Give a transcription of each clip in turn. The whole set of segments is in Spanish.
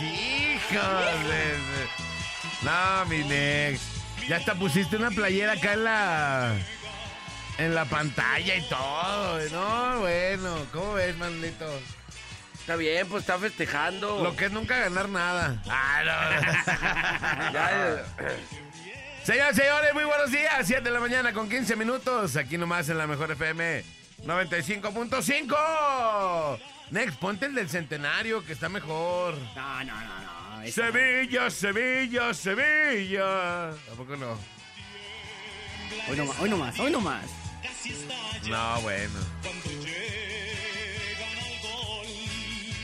hijos de... No, mi Nex. Ya hasta pusiste una playera acá en la... En la pantalla y todo. No, bueno. ¿Cómo ves, Manolito? Está bien, pues está festejando. Lo que es nunca ganar nada. Ah, no. Señoras y señores, muy buenos días. 7 de la mañana con 15 minutos. Aquí nomás en la mejor FM 95.5. Next, ponte el del centenario que está mejor. No, no, no, no. esa- Sevilla, Sevilla, Sevilla. ¿A poco no? Hoy no más, hoy no más, hoy no más. No, bueno.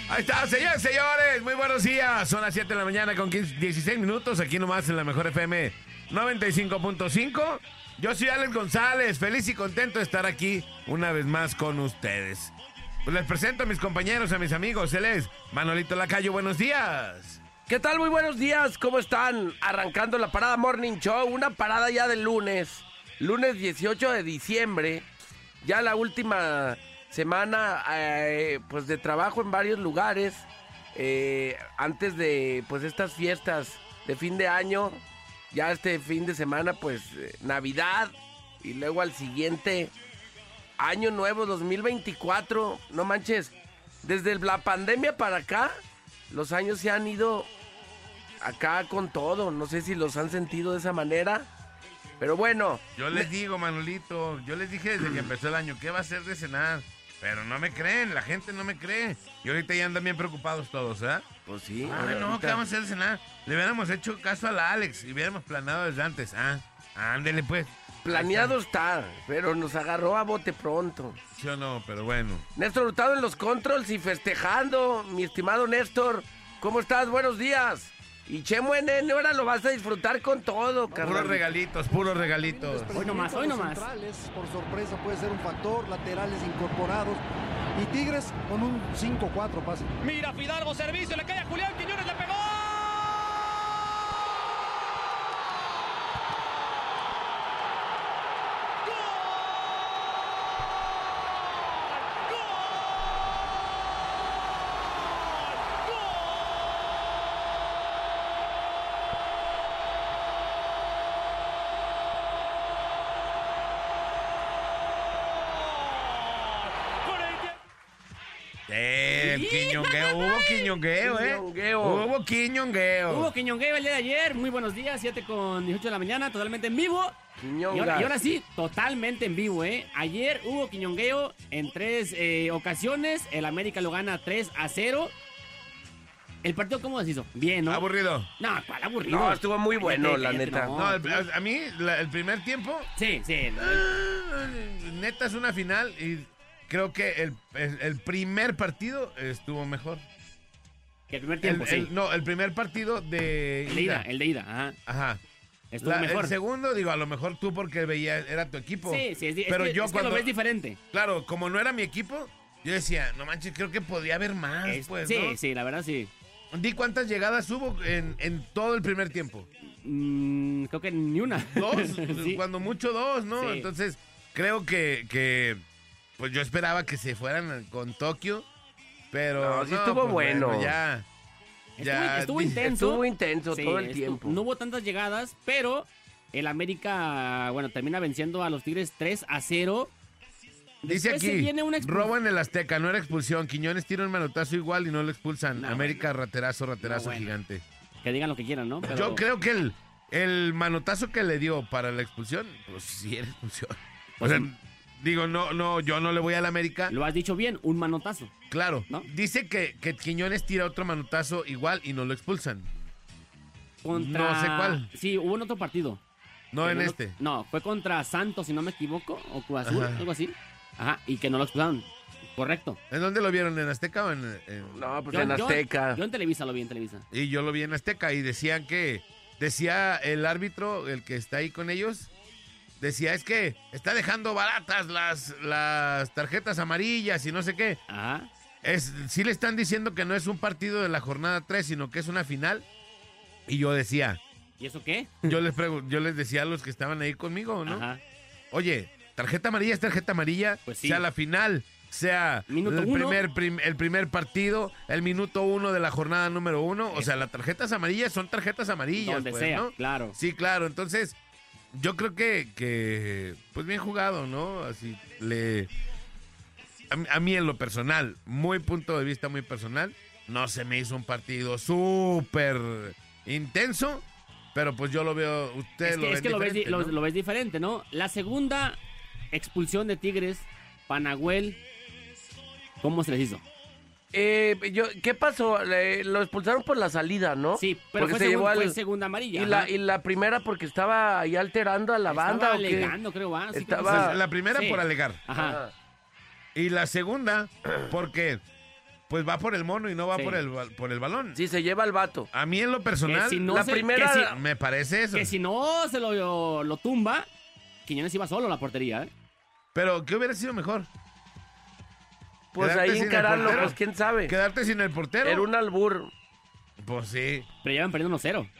Ahí está, señores, señores. Muy buenos días. Son las 7 de la mañana con 15 16 minutos. Aquí nomás en la mejor FM 95.5. Yo soy Alex González. Feliz y contento de estar aquí una vez más con ustedes. Pues les presento a mis compañeros, a mis amigos. Él es Manolito Lacayo. Buenos días. ¿Qué tal? Muy buenos días. ¿Cómo están? Arrancando la parada Morning Show. Una parada ya del lunes. Lunes 18 de diciembre. Ya la última semana eh, pues de trabajo en varios lugares. eh, antes de pues estas fiestas de fin de año. Ya este fin de semana pues eh, Navidad. Y luego al siguiente año nuevo 2024. No manches. Desde la pandemia para acá. Los años se han ido acá con todo. No sé si los han sentido de esa manera. Pero bueno, Yo les digo, Manolito, yo les dije desde que empezó el año, ¿qué va a hacer de cenar? Pero no me creen, la gente no me cree. Y ahorita ya andan bien preocupados todos, ¿eh? pues sí. Ay, no, ahorita- ¿qué vamos a hacer de cenar? Le hubiéramos hecho caso a la Alex y hubiéramos planeado desde antes. Ah, ándele pues. Planeado está, pero nos agarró a bote pronto. Ahí está. Sí o no, pero bueno. Néstor Hurtado en los controls y festejando. Mi estimado Néstor, ¿cómo estás? Buenos días. Y Chemo en ahora lo vas a disfrutar con todo, Puros carnal. regalitos, puros regalitos. Hoy no más, hoy no más. Centrales, por sorpresa puede ser un factor, laterales incorporados. Y Tigres con un 5-4 pase. Mira Fidalgo, servicio, le cae a Julián Quiñones, le pegó. Eh, el quiñongueo, ¿eh? Quiñongueo. Hubo quiñongueo. Hubo Quiñongueo el día de ayer. Muy buenos días, 7 con 18 de la mañana, totalmente en vivo. Y ahora, y ahora sí, totalmente en vivo, ¿eh? Ayer hubo Quiñongueo en tres eh, ocasiones. El América lo gana 3 a 0. El partido, ¿cómo se hizo? Bien, ¿no? Aburrido. No, ¿cuál aburrido? No, estuvo muy bueno, la neta. No, el- a mí, la- el primer tiempo, Sí, sí. neta es una final y creo que el, el- el primer partido estuvo mejor. Que el primer El- tiempo, sí. el- no, el primer partido de el de ida, el de ida, ajá. Ajá. Estuvo La- mejor. El segundo, digo, a lo mejor tú porque veías, era tu equipo. Sí, sí, es, di- es Pero que, yo es que cuando, lo ves diferente. claro, como no era mi equipo, yo decía, no manches, creo que podía haber más, Es- pues, sí, ¿no? sí, la verdad sí. Di cuántas llegadas hubo en, en todo el primer tiempo. Mm, creo que ni una. Dos, Sí. cuando mucho dos, ¿no? Sí. Entonces, creo que, que, pues yo esperaba que se fueran con Tokio, pero No, sí estuvo bueno. ya, ya estuvo intenso. Estuvo intenso Sí, todo el tiempo. No hubo tantas llegadas, pero el América, bueno, termina venciendo a los Tigres 3 a 0. Dice Después aquí, viene una expul- robo en el Azteca, no era expulsión. Quiñones tira un manotazo igual y no lo expulsan. No, América, raterazo, raterazo No, bueno. gigante. Que digan lo que quieran, ¿no? Pero- Yo creo que el, el manotazo que le dio para la expulsión, pues sí era expulsión. O Pues sea, sí. Digo, no, no, yo no le voy al América. Lo has dicho bien, un manotazo. Claro, ¿No? dice que, que Quiñones tira otro manotazo igual y no lo expulsan. Contra... No sé cuál. Sí, hubo en otro partido. No en este. No, fue contra Santos, si no me equivoco, o Cruz Azul, Ajá. algo así. Ajá, y que no lo expulsaron. Correcto. ¿En dónde lo vieron? ¿En Azteca o en, en- No, pues Yo- en yo- Azteca. Yo, en Televisa lo vi en Televisa. Y yo lo vi en Azteca y decían que, decía el árbitro, el que está ahí con ellos, decía, es que está dejando baratas las, las tarjetas amarillas y no sé qué. Ajá. Es, sí le están diciendo que no es un partido de la jornada 3, sino que es una final. Y yo decía, ¿Y eso qué? yo les, yo les decía a los que estaban ahí conmigo, ¿no? Ajá. Oye, tarjeta amarilla es tarjeta amarilla, Pues sí. sea la final sea el primer, prim- el primer partido, el minuto uno de la jornada número uno. O sea, las tarjetas amarillas son tarjetas amarillas. Donde pues, sea, ¿no? claro. Sí, claro. Entonces, yo creo que, que pues bien jugado, ¿no? Así le... A, mí- a mí en lo personal, muy punto de vista muy personal, no se me hizo un partido súper intenso, pero pues yo lo veo, usted Es lo que, ve es que lo, ves, lo- ves diferente, ¿no? La segunda expulsión de Tigres, Panagüel, ¿cómo se les hizo? Eh, yo, ¿Qué pasó? Le- lo expulsaron por la salida, ¿no? Sí, pero Porque fue, se segun- llevó al- fue segunda amarilla. y, la, y la primera porque estaba ahí alterando a la Estaba banda. ¿o qué? alegando, creo, ¿ah? Sí, creo que Estaba- la primera Sí. por alegar. Ajá. Y la segunda, porque pues va por el mono y no va Sí. por, el, por el balón. Sí, se lleva al vato. A mí en lo personal, si no la se- primera- si- me parece eso. Que si no se lo, lo tumba, Quiñones iba solo a la portería, ¿eh? Pero, ¿qué hubiera sido mejor? Pues Quedarte ahí sin el encararlo, portero. pues quién sabe. ¿Quedarte sin el portero? Era un albur. Pues sí. Pero ya van perdiendo 1-0.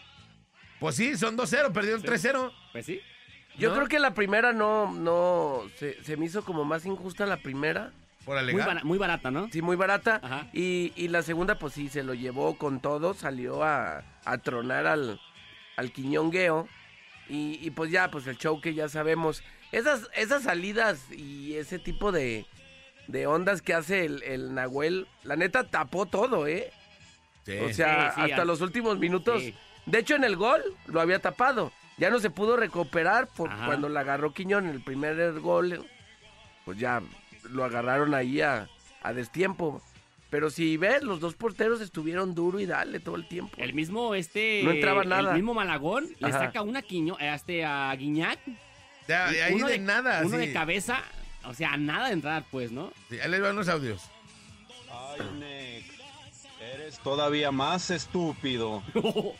Pues sí, son 2-0, perdieron 3-0. Pues sí. Yo ¿No? creo que la primera no, no, se, se me hizo como más injusta la primera. Por Muy, alegar. bara- muy barata, ¿no? Sí, muy barata. Ajá. Y, y la segunda, pues sí, se lo llevó con todo, salió a, a tronar al, al quiñongueo. Y, y pues ya, pues el show que ya sabemos. Esas, esas salidas y ese tipo de, de ondas que hace el, el Nahuel, la neta tapó todo, ¿eh? Sí. O sea, Sí, sí, hasta al- los últimos minutos. Sí. De hecho, en el gol lo había tapado. Ya no se pudo recuperar por Ajá. cuando la agarró Quiñón en el primer gol. Pues ya lo agarraron ahí a, a destiempo. Pero si ves, los dos porteros estuvieron duro y dale todo el tiempo. El mismo, este... No entraba nada. El mismo Malagón le saca una quiño, eh, este, a Guiñac. Ya, de ahí uno de, nada. Uno sí. de cabeza, o sea, nada de entrar, pues, ¿no? Sí, ahí les van los audios. Ay, Nick, eres todavía más estúpido.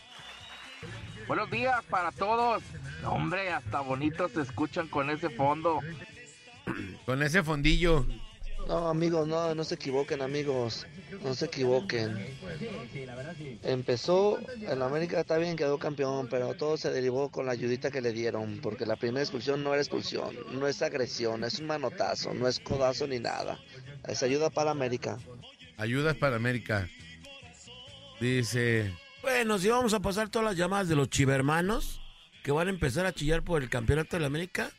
Buenos días para todos. Hombre, hasta bonitos se escuchan con ese fondo. Con ese fondillo. No, amigos, no, no se equivoquen, amigos. No se equivoquen. Empezó, el América está bien, quedó campeón, pero todo se derivó con la ayudita que le dieron, porque la primera expulsión no era expulsión, no es agresión, es un manotazo, no es codazo ni nada. Es ayuda para América. Ayudas para América. Dice. Bueno, si vamos a pasar todas las llamadas de los chivermanos que van a empezar a chillar por el campeonato de la América.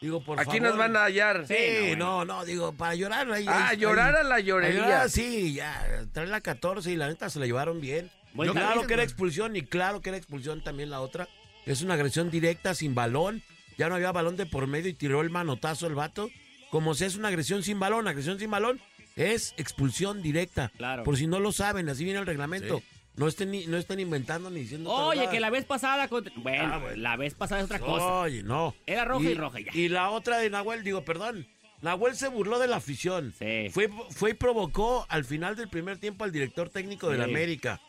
Digo, por Aquí favor. nos van a hallar. Sí, no, no, digo, para llorar. Ahí, Ah, ahí- llorar ahí- a la llorería. llorar, sí, ya. Traer la 14 y la neta se la llevaron bien. Buen Yo, claro que era expulsión y claro que era expulsión también la otra. Es una agresión directa, sin balón. Ya no había balón de por medio y tiró el manotazo el vato. Como si es una agresión sin balón, agresión sin balón es expulsión directa. Claro. Por si no lo saben, así viene el reglamento. Sí. No estén, ni- no estén inventando ni diciendo. Oye, que la vez pasada... contra- Bueno, Ah, bueno. la vez pasada es otra cosa. Oye, no. Era roja y roja, ya. Y la otra de Nahuel, digo, perdón. Nahuel se burló de la afición. Sí. Fue, fue y provocó al final del primer tiempo al director técnico de la Sí. América.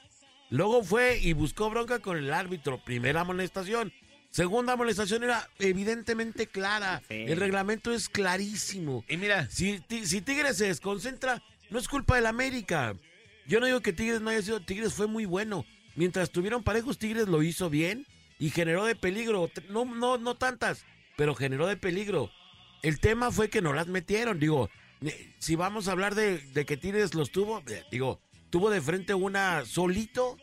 Luego fue y buscó bronca con el árbitro. Primera amonestación. Segunda amonestación era evidentemente clara. Sí. El reglamento es clarísimo. Y mira, Si, si Tigres se desconcentra, no es culpa del América. Yo no digo que Tigres no haya sido, Tigres fue muy bueno. Mientras estuvieron parejos, Tigres lo hizo bien y generó de peligro. No, no, no tantas, pero generó de peligro. El tema fue que no las metieron. Digo, si vamos a hablar de, de que Tigres los tuvo, eh, digo, tuvo de frente una solito.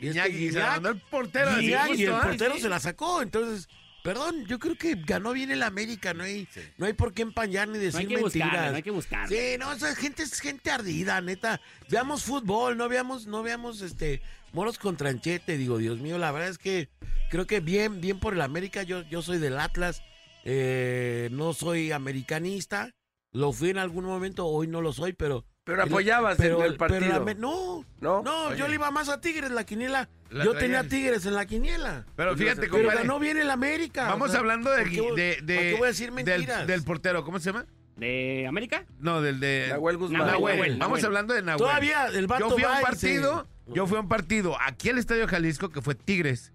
Y este Iñaki, se la Guiñac- mandó el portero. así y el ¿ah? portero Sí. se la sacó. Entonces, perdón, yo creo que ganó bien el América. No hay, no hay por qué empañar ni No decir hay que mentiras. buscarle, no hay que buscarle. Sí, no, esa gente es gente ardida, neta. Veamos fútbol, no veamos, no veamos este moros con tranchete, digo, Dios mío, la verdad es que creo que bien, bien por el América, yo, yo soy del Atlas, eh, no soy americanista, lo fui en algún momento, hoy no lo soy, pero Pero apoyabas pero, en el pero partido. la me- no, ¿No? no, yo le iba más a Tigres la quiniela. La yo tenía Tigres en la quiniela. Pero fíjate, Pero compadre. ganó bien el América. Vamos o sea, hablando de, ¿por qué voy- de, por de- qué voy a decir del, mentiras? del portero. ¿Cómo se llama? ¿De América? No, del de. Nahuel Guzmán. Nahuel. Nahuel, Vamos hablando de Nahuel. Todavía el vato Yo fui a un partido. Yo fui a un partido aquí al Estadio Jalisco que fue Tigres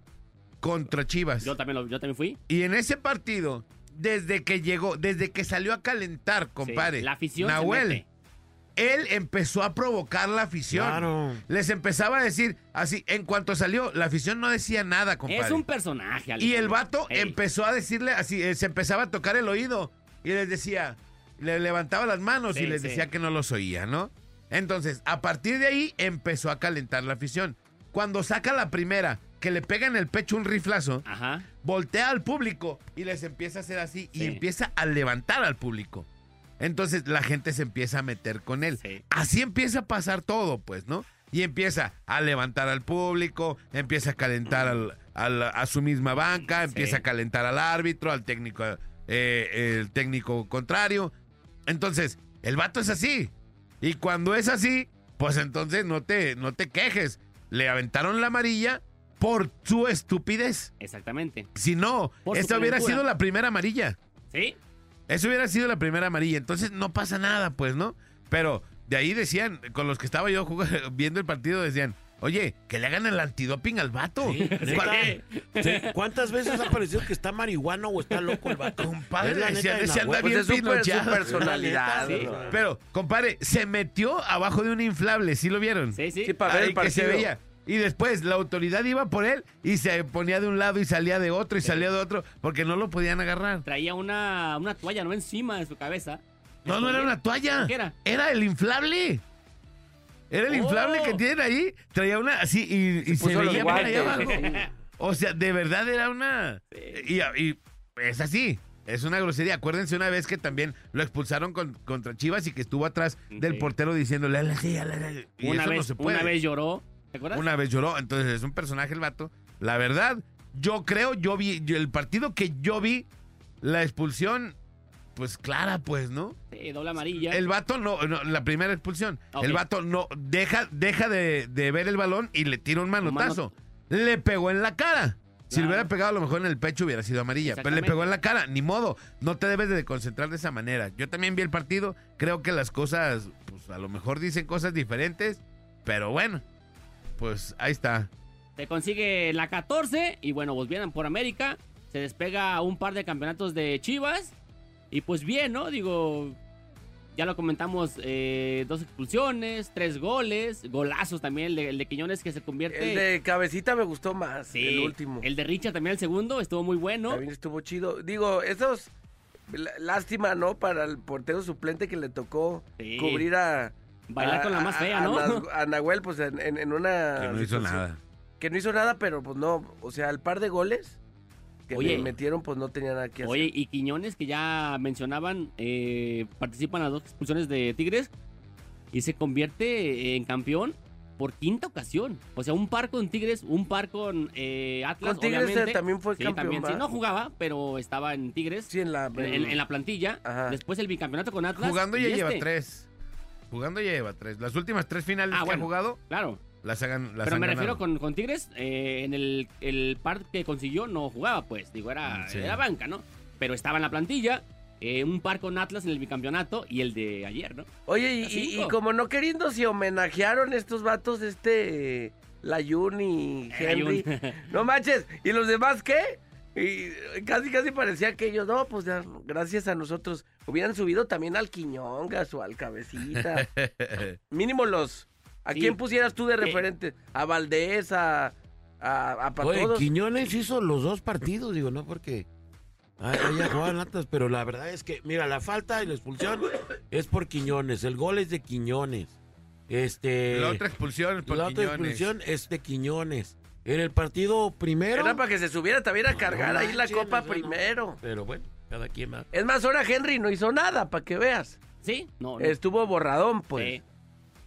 contra Chivas. Yo también, lo- yo también fui. Y en ese partido, desde que llegó, desde que salió a calentar, compadre, Sí, la afición se Nahuel, mete. Él empezó a provocar la afición. Claro. Les empezaba a decir, así, en cuanto salió, la afición no decía nada, compadre. Es un personaje. y el Alejandro. vato Ey. empezó a decirle así, eh, se empezaba a tocar el oído y les decía, le levantaba las manos y les sí. decía que no los oía, ¿no? Entonces, a partir de ahí empezó a calentar la afición. Cuando saca la primera, que le pega en el pecho un riflazo, Ajá. voltea al público y les empieza a hacer así y empieza a levantar al público. Entonces la gente se empieza a meter con él. Sí. Así empieza a pasar todo, pues, ¿no? Y empieza a levantar al público, empieza a calentar al- al- a su misma banca, empieza a calentar al árbitro, al técnico, eh, el técnico contrario. Entonces, el vato es así. Y cuando es así, pues entonces no te, no te quejes. Le aventaron la amarilla por su estupidez. Exactamente. Si no, Por esta hubiera sido la primera amarilla. ¿Sí? Eso hubiera sido la primera amarilla. Entonces no pasa nada, pues, ¿no? Pero de ahí decían, con los que estaba yo jugando- viendo el partido, decían, oye, que le hagan el antidoping al vato. Sí, ¿Cuál- neta. Sí, ¿Cuántas veces ha parecido que está marihuana o está loco el vato? Compadre, Es la decían, neta de ese anda. Pues bien es su, per- su pinocheado. personalidad. Pero, compadre, se metió abajo de un inflable, ¿sí lo vieron? Sí, sí. Sí, para ver el que se partido. veía. Y después la autoridad iba por él y se ponía de un lado y salía de otro y salía de otro porque no lo podían agarrar. Traía una, una toalla, ¿no? Encima de su cabeza. No, no era una toalla. ¿Qué era? Era el inflable. Era el Oh. inflable que tienen ahí. Traía una así y, y se, veía abajo. O sea, de verdad era una. Y, y es así. Es una grosería. Acuérdense una vez que también lo expulsaron con- contra Chivas y que estuvo atrás del Sí. portero diciéndole, y una, eso vez, no se puede. una vez lloró. ¿Te acuerdas? Una vez lloró. Entonces es un personaje el vato. La verdad, yo creo, yo vi, yo- el partido que yo vi, la expulsión, pues clara, pues, ¿no? Sí, doble amarilla. El vato no, no, la primera expulsión. Ok. El vato no deja, deja de, de ver el balón y le tira un manotazo. Le pegó en la cara. Si le Claro. hubiera pegado a lo mejor en el pecho hubiera sido amarilla. Pero le Exactamente. pegó en la cara. Ni modo. No te debes de concentrar de esa manera. Yo también vi el partido. Creo que las cosas, pues a lo mejor dicen cosas diferentes. Pero bueno, pues ahí está. Se consigue la 14 y bueno, pues vienen por América. Se despega un par de campeonatos de Chivas. Y pues bien, ¿no? Digo, ya lo comentamos, eh, dos expulsiones, tres goles, golazos también, el de, el de Quiñones que se convierte... El de cabecita me gustó más, Sí, el último. El de Richard también el segundo, estuvo muy bueno. También estuvo chido. Digo, esos. lá- Lástima, ¿no? Para el portero suplente que le tocó Sí. cubrir a. Bailar a- con la más fea, a ¿no? Nas- A, Nahuel, pues en, en- en una. Que no hizo situación- nada. Que no hizo nada, pero pues no. O sea, el par de goles que Oye. le metieron, pues no tenía nada que hacer. Oye, y Quiñones, que ya mencionaban, eh, participan las dos expulsiones de Tigres y se convierte en campeón por quinta ocasión. O sea, un par con Tigres, un par con eh, Atlas, Con Tigres, obviamente. eh, también fue Sí, campeón, también, sí, no jugaba, pero estaba en Tigres, Sí, en la. en, en- en la plantilla. Ajá. Después el bicampeonato con Atlas. Jugando ya y lleva este. tres. Jugando ya lleva tres. Las últimas tres finales Ah, que bueno. ha jugado, Claro, las hagan. Las pero han me refiero con, con Tigres, eh, en el, el par que consiguió no jugaba, pues, digo, era, Sí. era banca, ¿no? Pero estaba en la plantilla, eh, un par con Atlas en el bicampeonato y el de ayer, ¿no? Oye, y, como no queriendo, si homenajearon estos vatos, este. eh, Layun y Henry. Layun. No manches. ¿Y los demás qué? Y casi, casi parecía que ellos, no, pues ya, gracias a nosotros, hubieran subido también al Quiñongas o al Cabecita. Mínimo los. ¿A Sí. quién pusieras tú de Eh. referente? ¿A Valdés? ¿A, a, a Oye? Quiñones hizo los dos partidos, digo, no porque ay- haya jugado en Atlas, pero la verdad es que, mira, la falta y la expulsión es por Quiñones, el gol es de Quiñones. Este, La otra expulsión por la otra expulsión es de Quiñones. En el partido primero, Era para que se subiera también a cargar No ahí la manches, copa no. primero. pero bueno, cada quien va. Es más, ahora Henry no hizo nada, para que veas. ¿Sí? No, no. Estuvo borradón, pues. Sí.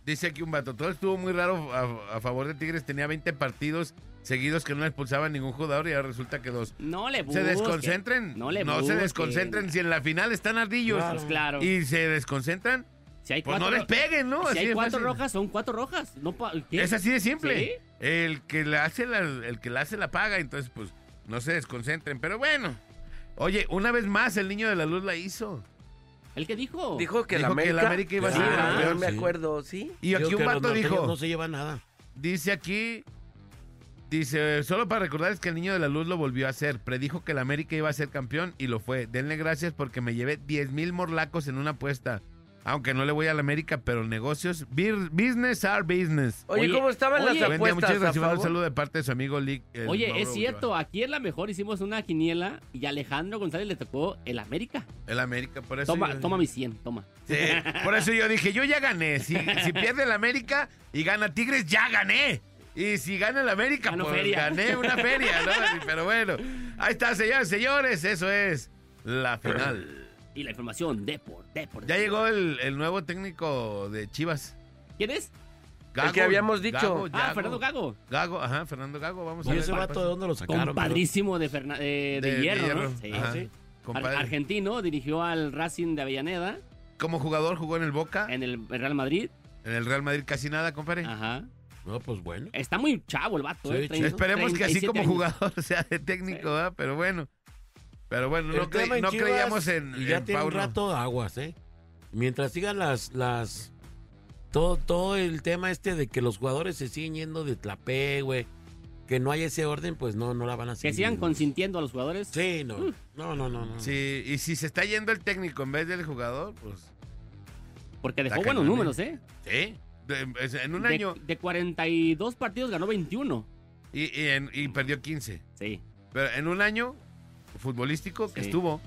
Dice aquí un vato, todo estuvo muy raro a, a favor de Tigres. Tenía 20 partidos seguidos que no le expulsaban ningún jugador y ahora resulta que dos. No le Se busquen. desconcentren. No le se busquen. desconcentren. Si en la final están ardillos Claro. Pues claro. y se desconcentran, si hay pues cuatro, no les peguen, ¿no? Si Así hay cuatro rojas, son cuatro rojas. No. Es así de simple. ¿Sí? El que la hace la, el que la hace la paga, entonces pues no se desconcentren. Pero bueno. Oye, una vez más el niño de la luz la hizo. ¿El que dijo? Dijo que, Dijo la que América, la América iba a Sí, ser ah, campeón, me sí. acuerdo, sí. Y aquí Digo un vato dijo, No se lleva nada. dice aquí, dice, solo para recordarles que el niño de la luz lo volvió a hacer. Predijo que la América iba a ser campeón y lo fue. Denle gracias porque me llevé 10 mil morlacos en una apuesta. Aunque no le voy a la América, pero negocios, business are business. Oye, ¿cómo estaban oye. las apuestas? muchas gracias. Un saludo de parte de su amigo Lick. Oye, Mauro es cierto, Ulloa. aquí en la mejor hicimos una quiniela y a Alejandro González le tocó el América. El América, por eso. Toma, yo- toma mi 100, toma. Sí, por eso yo dije, yo ya gané. Si, si pierde el América y gana Tigres, ya gané. Y si gana el América, Ganó pues feria. gané una feria, ¿no? Pero bueno, ahí está, señores, señores, eso es la final. Y la información, Depor, Depor. Ya llegó el, el nuevo técnico de Chivas. ¿Quién es? Gago, que habíamos dicho. Gago, Ah. Fernando Gago. Gago, ajá, Fernando Gago, vamos a ¿Y ver. ese qué vato de dónde lo sacaron? Compadrísimo de, Ferna- eh, de, De- de hierro, Hierro, ¿no? Sí, ajá. sí. Ar- argentino, dirigió al Racing de Avellaneda Como jugador jugó en el Boca, en el Real Madrid. en el Real Madrid casi nada, compadre. Ajá. No, pues bueno. Está muy chavo el vato, Sí, ¿eh? Esperemos que así 37 como años. jugador sea de técnico, ¿verdad? Pero bueno. Pero bueno, no, cre- Chivas, creíamos en, Y ya en tiene un rato aguas, ¿eh? Mientras sigan las. las todo, todo el tema este de que los jugadores se siguen yendo de tlapé, güey. Que no hay ese orden, pues no, no la van a seguir. Que sigan consintiendo a los jugadores. Sí, no. No, no, no. no. Sí, y si se está yendo el técnico en vez del jugador, pues Porque dejó buenos cañón, números, ¿eh? sí. De- en un De- año De, 42 partidos ganó 21. y, y en- y perdió 15. Sí. Pero en un año futbolístico que Sí. estuvo,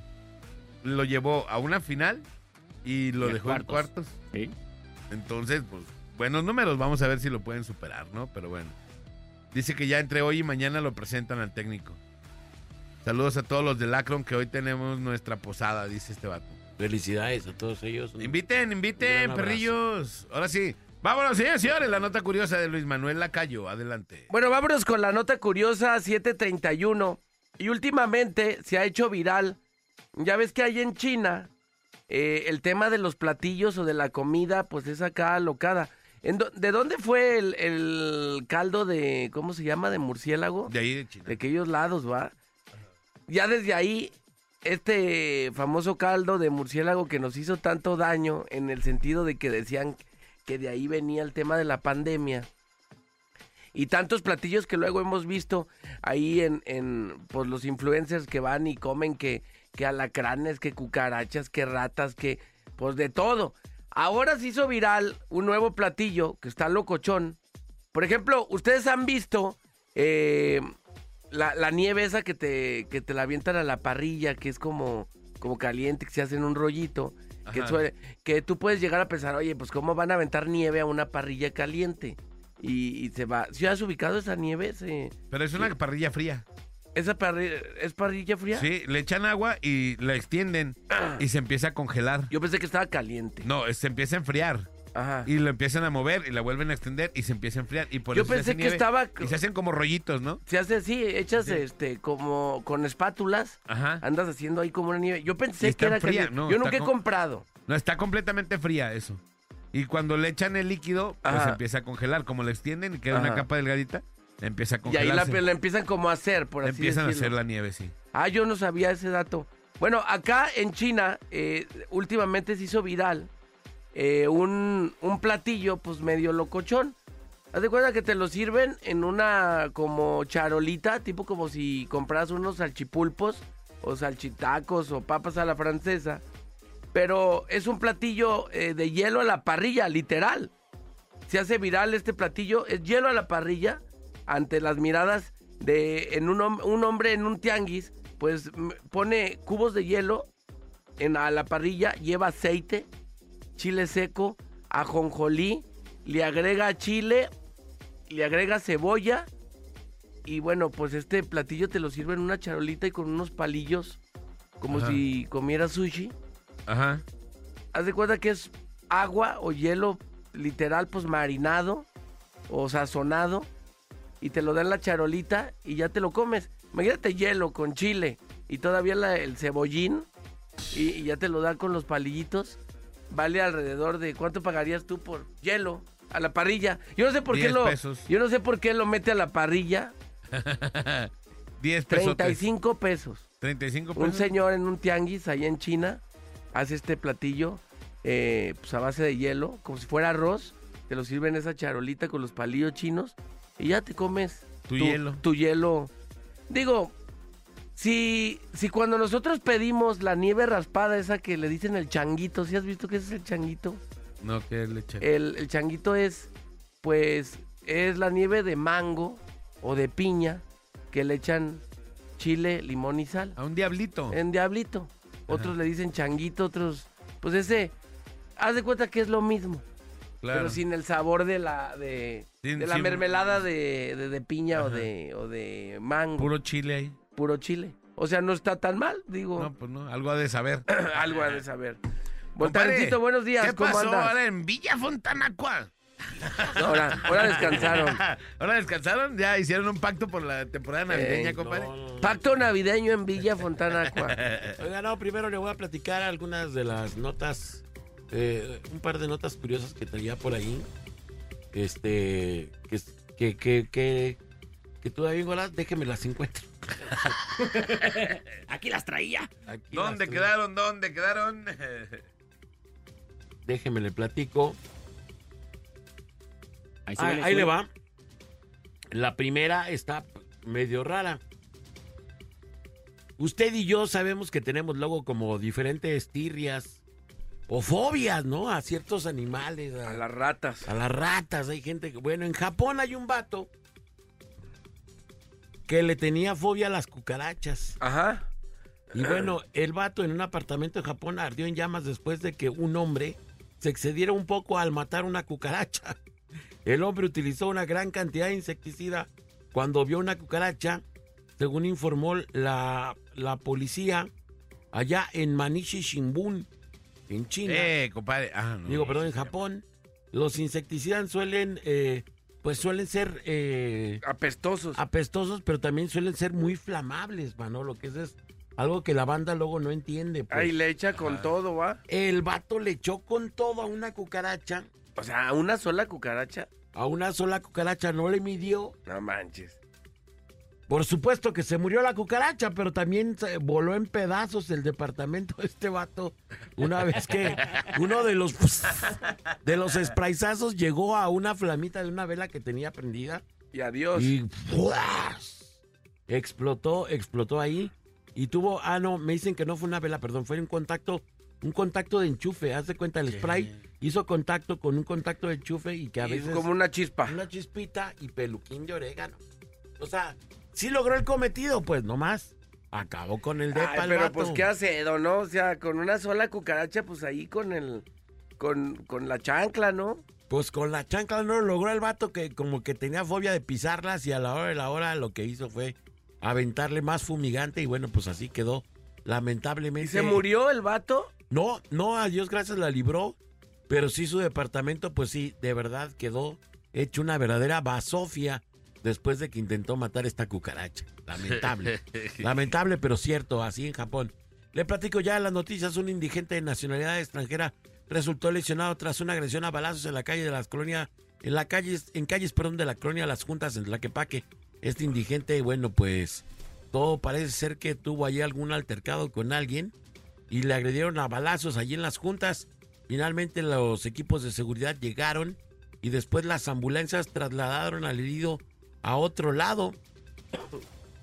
lo llevó a una final y lo Y dejó en cuartos. Sí. Entonces, pues, buenos números, vamos a ver si lo pueden superar, ¿no? Pero bueno. Dice que ya entre hoy y mañana lo presentan al técnico. Saludos a todos los del Akron que hoy tenemos nuestra posada, dice este vato. Felicidades a todos ellos. Inviten, Un inviten, perrillos. Ahora sí. Vámonos, señores, señores. La nota curiosa de Luis Manuel Lacayo. Adelante. Bueno, vámonos con la nota curiosa 731. Y últimamente se ha hecho viral. Ya ves que hay en China eh, el tema de los platillos o de la comida, pues es acá locada. ¿En ¿De dónde fue el, el caldo de, ¿cómo se llama? De murciélago? De ahí de China. De aquellos lados, ¿va? Ya desde ahí, este famoso caldo de murciélago que nos hizo tanto daño en el sentido de que decían que de ahí venía el tema de la pandemia. Y tantos platillos que luego hemos visto ahí en, en pues, los influencers que van y comen que, que alacranes, que cucarachas, que ratas, que pues de todo. Ahora se hizo viral un nuevo platillo que está locochón. Por ejemplo, ustedes han visto eh, la, la nieve esa que te, que te la avientan a la parrilla, que es como, como caliente, que se hace en un rollito. Que, suele- que tú puedes llegar a pensar, oye, pues cómo van a aventar nieve a una parrilla caliente. Y, y se va. ¿Si has ubicado esa nieve? Se- Pero es una parrilla fría. ¿Esa parrilla es parrilla fría? Sí, le echan agua y la extienden y se empieza a congelar. Yo pensé que estaba caliente. No, se empieza a enfriar. Ajá. Y lo empiezan a mover y la vuelven a extender y se empieza a enfriar. Y por Yo eso se pensé hace que nieve. estaba- Y se hacen como rollitos, ¿no? Se hace así, echas Sí. este como con espátulas, Ajá. andas haciendo ahí como una nieve. Yo pensé que era fría, caliente. no, Yo nunca he comprado. No, está completamente fría eso. Y cuando le echan el líquido, pues Ajá. empieza a congelar. Como lo extienden y queda una capa delgadita, empieza a Y ahí congelar. la, la empiezan como a hacer, por así Empiezan a hacer la nieve, sí. Ah, yo no sabía ese dato. Bueno, acá en China, eh, últimamente se hizo viral eh, un, un platillo, pues medio locochón. Haz de cuenta que te lo sirven en una como charolita, tipo como si compras unos salchipulpos o salchitacos o papas a la francesa. Pero es un platillo eh, de hielo a la parrilla, literal. Se hace viral este platillo, es hielo a la parrilla ante las miradas de en un, un hombre en un tianguis, pues pone cubos de hielo en a la parrilla, lleva aceite, chile seco, ajonjolí, le agrega chile, le agrega cebolla y bueno, pues este platillo te lo sirve en una charolita y con unos palillos como Ajá. si comiera sushi. Ajá. Haz de cuenta que es agua o hielo literal pues marinado o sazonado y te lo dan la charolita y ya te lo comes. Imagínate hielo con chile y todavía la- el cebollín y, y ya te lo dan con los palillitos. Vale alrededor de ¿cuánto pagarías tú por hielo a la parrilla? Yo no sé por qué 10 lo pesos. yo no sé por qué lo mete a la parrilla. 10 pesos. 35 pesos. 35 pesos. Un señor en un tianguis allá en China hace este platillo eh, pues a base de hielo, como si fuera arroz. Te lo sirven en esa charolita con los palillos chinos y ya te comes Tu hielo. Tu hielo. Digo, Si, si cuando nosotros pedimos la nieve raspada, esa que le dicen el changuito, ¿sí has visto qué es el changuito? No, que le echa. El, el changuito es, pues, es la nieve de mango o de piña que le echan chile, limón y sal. A un diablito. En diablito. Otros le dicen changuito, otros, pues ese, haz de cuenta que es lo mismo. claro. Pero sin el sabor de la de, Sin- de la sin- mermelada de, de- de piña o de, o de mango. Puro chile ahí. puro chile. O sea, no está tan mal, digo. No, pues no, algo ha de saber. algo ha de saber. Montanencito, buenos días. ¿Qué ¿Cómo pasó andas? ahora en Villa Fontanacua? Ahora, ahora descansaron. ¿Ahora descansaron? ¿Ya hicieron un pacto por la temporada navideña, Eh, compadre? No, no, no. Pacto navideño en Villa Fontana Aqua. Oiga, no, primero le voy a platicar algunas de las notas, eh, un par de notas curiosas que traía por ahí. Este, que, que, que, que, que todavía las, déjeme las encuentro. Aquí las traía. Aquí ¿Dónde las- quedaron? ¿Dónde quedaron? Déjeme le platico. Ahí, Ah, ahí le va. La primera está medio rara. Usted y yo sabemos que tenemos luego como diferentes tirrias o fobias, ¿no? A ciertos animales, a, A las ratas. a las ratas. Hay gente que, bueno, en Japón hay un vato que le tenía fobia a las cucarachas. Ajá. Y bueno, el vato en un apartamento en Japón ardió en llamas después de que un hombre se excediera un poco al matar una cucaracha. El hombre utilizó una gran cantidad de insecticida cuando vio una cucaracha, según informó la, la policía allá en Manishi Shimbun, en China. Eh, compadre. Ah, no. Digo, perdón, en Japón. Los insecticidas suelen, eh, pues suelen ser eh, Apestosos. apestosos, pero también suelen ser muy flamables, Manolo, que eso es algo que la banda luego no entiende. pues. Ahí le echa con todo, ¿va? El vato le echó con todo a una cucaracha. O sea, una sola cucaracha. A una sola cucaracha no le midió. No manches. Por supuesto que se murió la cucaracha, pero también se voló en pedazos el departamento de este vato. Una vez que uno de los de los sprayzazos llegó a una flamita de una vela que tenía prendida Y adiós. y ¡fuas! explotó, explotó ahí y tuvo, ah no, me dicen que no fue una vela, perdón, fue un contacto, un contacto de enchufe. Haz de cuenta el spray hizo contacto con un contacto de enchufe y que a Y veces como una chispa. una chispita y peluquín de orégano. O sea, sí logró el cometido, pues nomás. Acabó con el depa Ay, pero vato. pues qué hace, ¿no? O sea, con una sola cucaracha, pues ahí con el... Con, con la chancla, ¿no? Pues con la chancla no lo logró el vato que como que tenía fobia de pisarlas y a la hora de la hora lo que hizo fue aventarle más fumigante y bueno, pues así quedó. Lamentablemente. ¿Y se murió el vato? No, no, a Dios gracias la libró, pero sí su departamento, pues sí, de verdad quedó hecho una verdadera basofia después de que intentó matar esta cucaracha. Lamentable. Lamentable, pero cierto, así en Japón. Le platico ya las noticias, un indigente de nacionalidad extranjera resultó lesionado tras una agresión a balazos en la calle de las colonias, en la calle, en calles, perdón, de la colonia Las Juntas en Tlaquepaque. Este indigente, bueno, pues todo parece ser que tuvo allí algún altercado con alguien y le agredieron a balazos allí en las juntas. Finalmente los equipos de seguridad llegaron y después las ambulancias trasladaron al herido a otro lado.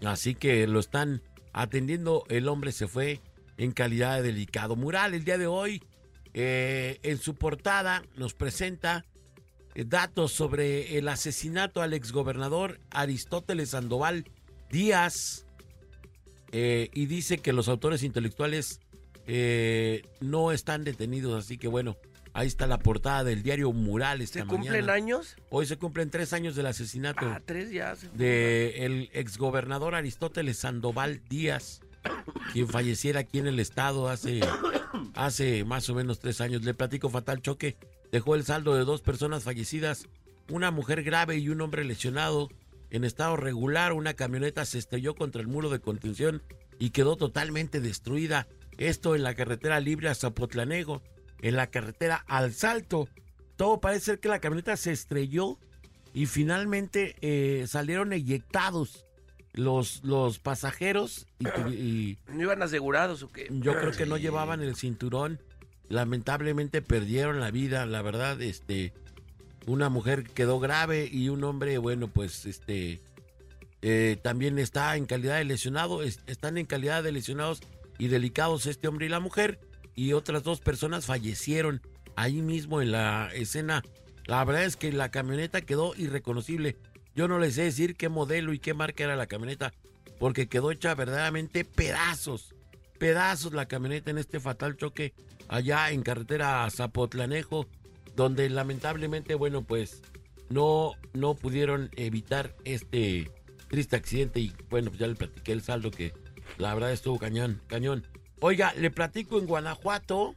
Así que lo están atendiendo. El hombre se fue en calidad de delicado. Mural el día de hoy eh, en su portada nos presenta eh, datos sobre el asesinato al exgobernador Aristóteles Sandoval Díaz eh, y dice que los autores intelectuales eh, no están detenidos, así que bueno, ahí está la portada del diario Mural esta ¿Se cumplen mañana. años? Hoy se cumplen tres años del asesinato Ah, tres ya. se- de el exgobernador Aristóteles Sandoval Díaz, quien falleciera aquí en el estado hace, hace más o menos tres años. Le platico fatal choque, dejó el saldo de dos personas fallecidas, una mujer grave y un hombre lesionado. En estado regular, una camioneta se estrelló contra el muro de contención y quedó totalmente destruida. Esto en la carretera libre a Zapotlanego, en la carretera al Salto. Todo parece ser que la camioneta se estrelló y finalmente eh, salieron eyectados los, los pasajeros y, ¿No iban asegurados o qué? yo creo que no llevaban el cinturón. Lamentablemente perdieron la vida, la verdad, este una mujer quedó grave y un hombre, bueno, pues este eh, también está en calidad de lesionado, es- están en calidad de lesionados y delicados este hombre y la mujer, y otras dos personas fallecieron ahí mismo en la escena. La verdad es que la camioneta quedó irreconocible. Yo no les sé decir qué modelo y qué marca era la camioneta, porque quedó hecha verdaderamente pedazos, pedazos la camioneta en este fatal choque allá en carretera Zapotlanejo, donde lamentablemente, bueno, pues no, no pudieron evitar este triste accidente y bueno, pues ya le platiqué el saldo que la verdad estuvo cañón, cañón. Oiga, le platico en Guanajuato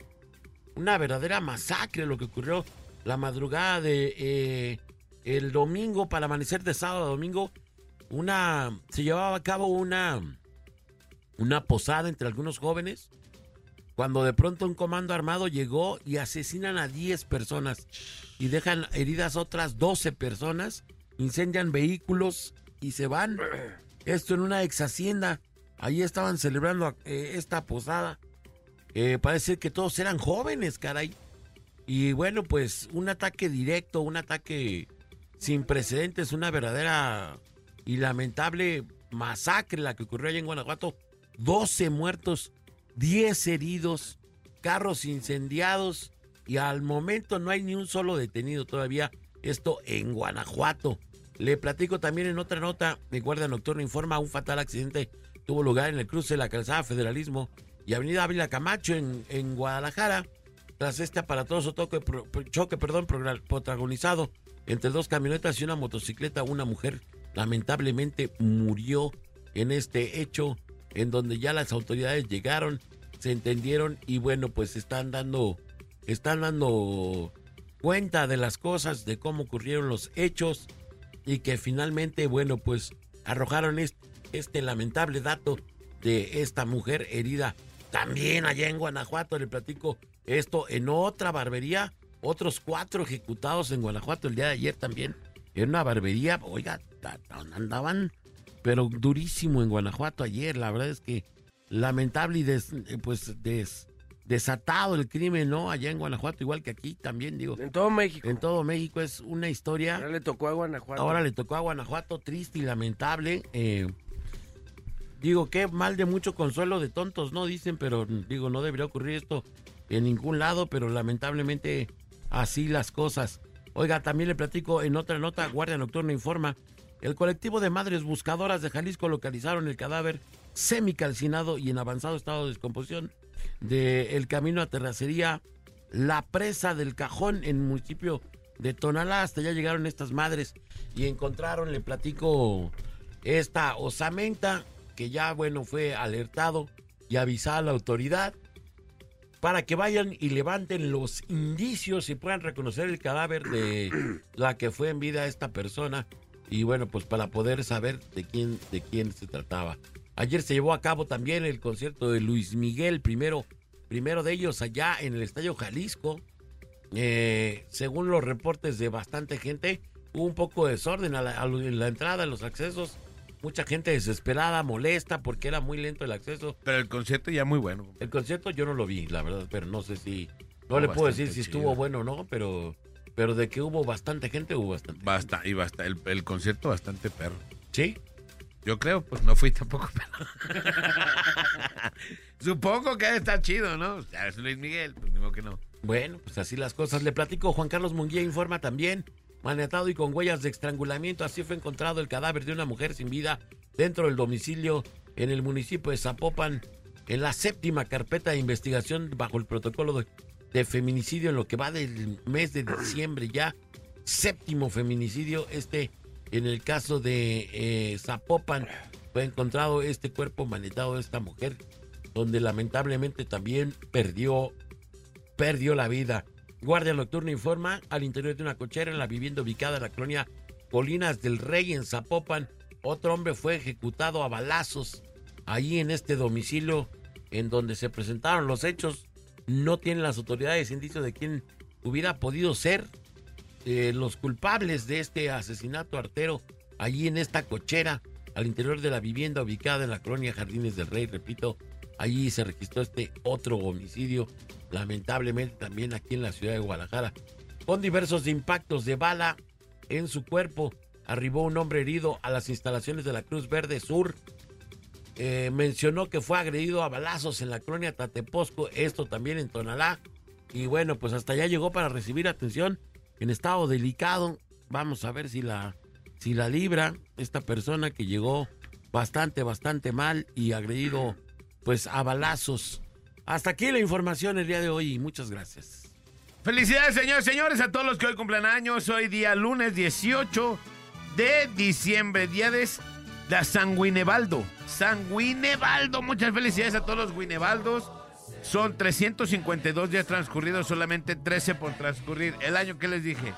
una verdadera masacre lo que ocurrió la madrugada de eh, el domingo para amanecer de sábado a domingo. Una se llevaba a cabo una una posada entre algunos jóvenes cuando de pronto un comando armado llegó y asesinan a 10 personas y dejan heridas otras 12 personas, incendian vehículos y se van. Esto en una ex hacienda. Ahí estaban celebrando eh, esta posada. Eh, parece que todos eran jóvenes, caray. Y bueno, pues un ataque directo, un ataque sin precedentes, una verdadera y lamentable masacre la que ocurrió allá en Guanajuato. 12 muertos, 10 heridos, carros incendiados y al momento no hay ni un solo detenido todavía. Esto en Guanajuato. Le platico también en otra nota, de Guardia Nocturna informa un fatal accidente tuvo lugar en el cruce de la calzada Federalismo y Avenida Ávila Camacho en, en Guadalajara. Tras este aparatoso toque, choque perdón, protagonizado entre dos camionetas y una motocicleta, una mujer lamentablemente murió en este hecho en donde ya las autoridades llegaron, se entendieron y bueno, pues están dando están dando cuenta de las cosas, de cómo ocurrieron los hechos y que finalmente, bueno, pues arrojaron este, este lamentable dato de esta mujer herida también allá en Guanajuato. Le platico esto en otra barbería, otros cuatro ejecutados en Guanajuato el día de ayer también. En una barbería, oiga, andaban, pero durísimo en Guanajuato ayer. La verdad es que lamentable y des- eh, pues des- desatado el crimen, ¿no? Allá en Guanajuato, igual que aquí también, digo. En todo México. En todo México es una historia. Ahora le tocó a Guanajuato. Ahora le tocó a Guanajuato, triste y lamentable. eh, digo, qué mal de mucho consuelo de tontos, ¿no? Dicen, pero digo, no debería ocurrir esto en ningún lado, pero lamentablemente así las cosas. Oiga, también le platico en otra nota, Guardia Nocturna informa, el colectivo de madres buscadoras de Jalisco localizaron el cadáver semicalcinado y en avanzado estado de descomposición de el camino a terracería La Presa del Cajón en el municipio de Tonalá. Hasta ya llegaron estas madres y encontraron, le platico, esta osamenta que ya, bueno, fue alertado y avisado a la autoridad para que vayan y levanten los indicios y puedan reconocer el cadáver de la que fue en vida esta persona y bueno, pues para poder saber de quién de quién se trataba. Ayer se llevó a cabo también el concierto de Luis Miguel, primero primero de ellos allá en el Estadio Jalisco. Eh, según los reportes de bastante gente, hubo un poco de desorden a la, a la entrada, a los accesos. Mucha gente desesperada, molesta porque era muy lento el acceso. Pero el concierto ya muy bueno. El concierto yo no lo vi, la verdad, pero no sé si. No le puedo decir si chido. estuvo bueno o no, pero. Pero de que hubo bastante gente, hubo bastante. Basta, y basta. El, el concierto bastante perro. ¿Sí? Yo creo, pues no fui tampoco, pero. Supongo que está chido, ¿no? O sea, es Luis Miguel, pues modo que no. Bueno, pues así las cosas. Le platico, Juan Carlos Munguía informa también. Manetado y con huellas de estrangulamiento, así fue encontrado el cadáver de una mujer sin vida dentro del domicilio en el municipio de Zapopan, en la séptima carpeta de investigación bajo el protocolo de, feminicidio en lo que va del mes de diciembre ya. Séptimo feminicidio, este en el caso de eh, Zapopan fue encontrado este cuerpo manetado de esta mujer, donde lamentablemente también perdió perdió la vida. Guardia Nocturna informa al interior de una cochera en la vivienda ubicada en la colonia Colinas del Rey en Zapopan. Otro hombre fue ejecutado a balazos ahí en este domicilio en donde se presentaron los hechos. No tienen las autoridades indicio de quién hubiera podido ser eh, los culpables de este asesinato artero allí en esta cochera al interior de la vivienda ubicada en la colonia Jardines del Rey. Repito, allí se registró este otro homicidio lamentablemente también aquí en la ciudad de Guadalajara, con diversos impactos de bala en su cuerpo. arribó un hombre herido a las instalaciones de la Cruz Verde Sur. Eh, mencionó que fue agredido a balazos en la colonia Tateposco, esto también en Tonalá. Y bueno, pues hasta allá llegó para recibir atención en estado delicado. Vamos a ver si la, si la libra esta persona que llegó bastante, bastante mal y agredido pues a balazos. Hasta aquí la información el día de hoy y muchas gracias. Felicidades, señores, señores, a todos los que hoy cumplen años. Hoy día lunes 18 de diciembre, día de la San Guinevaldo. San Guinevaldo, muchas felicidades a todos los Guinevaldos. Son 352 días transcurridos, solamente 13 por transcurrir. El año que les dije.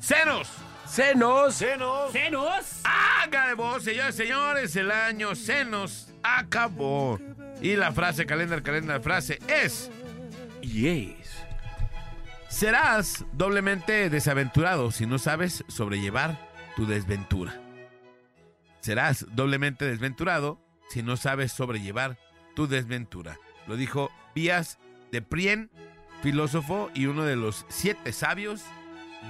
¡Cenos! ¡Cenos! ¡Cenos! ¡Cenos! Acabó, señores, señores, el año Cenos acabó. Y la frase, calendar, calendar, frase es... Yes. Serás doblemente desaventurado si no sabes sobrellevar tu desventura. Serás doblemente desventurado si no sabes sobrellevar tu desventura. Lo dijo Vías de Prien, filósofo y uno de los siete sabios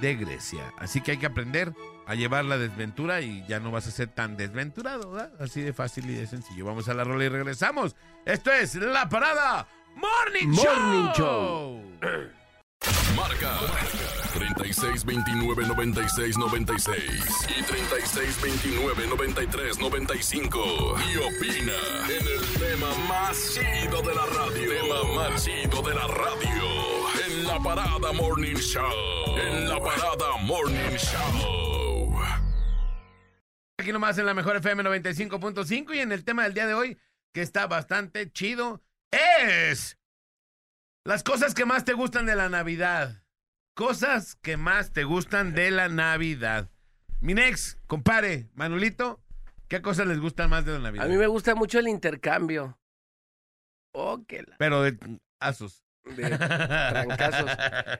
de Grecia. Así que hay que aprender a llevar la desventura y ya no vas a ser tan desventurado, ¿verdad? Así de fácil y de sencillo. Vamos a la rola y regresamos. Esto es La Parada Morning, Morning Show. Marca 36 29 96 96 y 36 29 93 95 y opina en el tema más chido de la radio. Tema más chido de la radio en la Parada Morning Show. En la Parada Morning Show. Aquí nomás en la mejor FM 95.5 y en el tema del día de hoy, que está bastante chido, es las cosas que más te gustan de la Navidad. Cosas que más te gustan de la Navidad. Mi nex, compare, Manolito, ¿qué cosas les gustan más de la Navidad? A mí me gusta mucho el intercambio. Oh, que la... Pero de asos. de trancazos.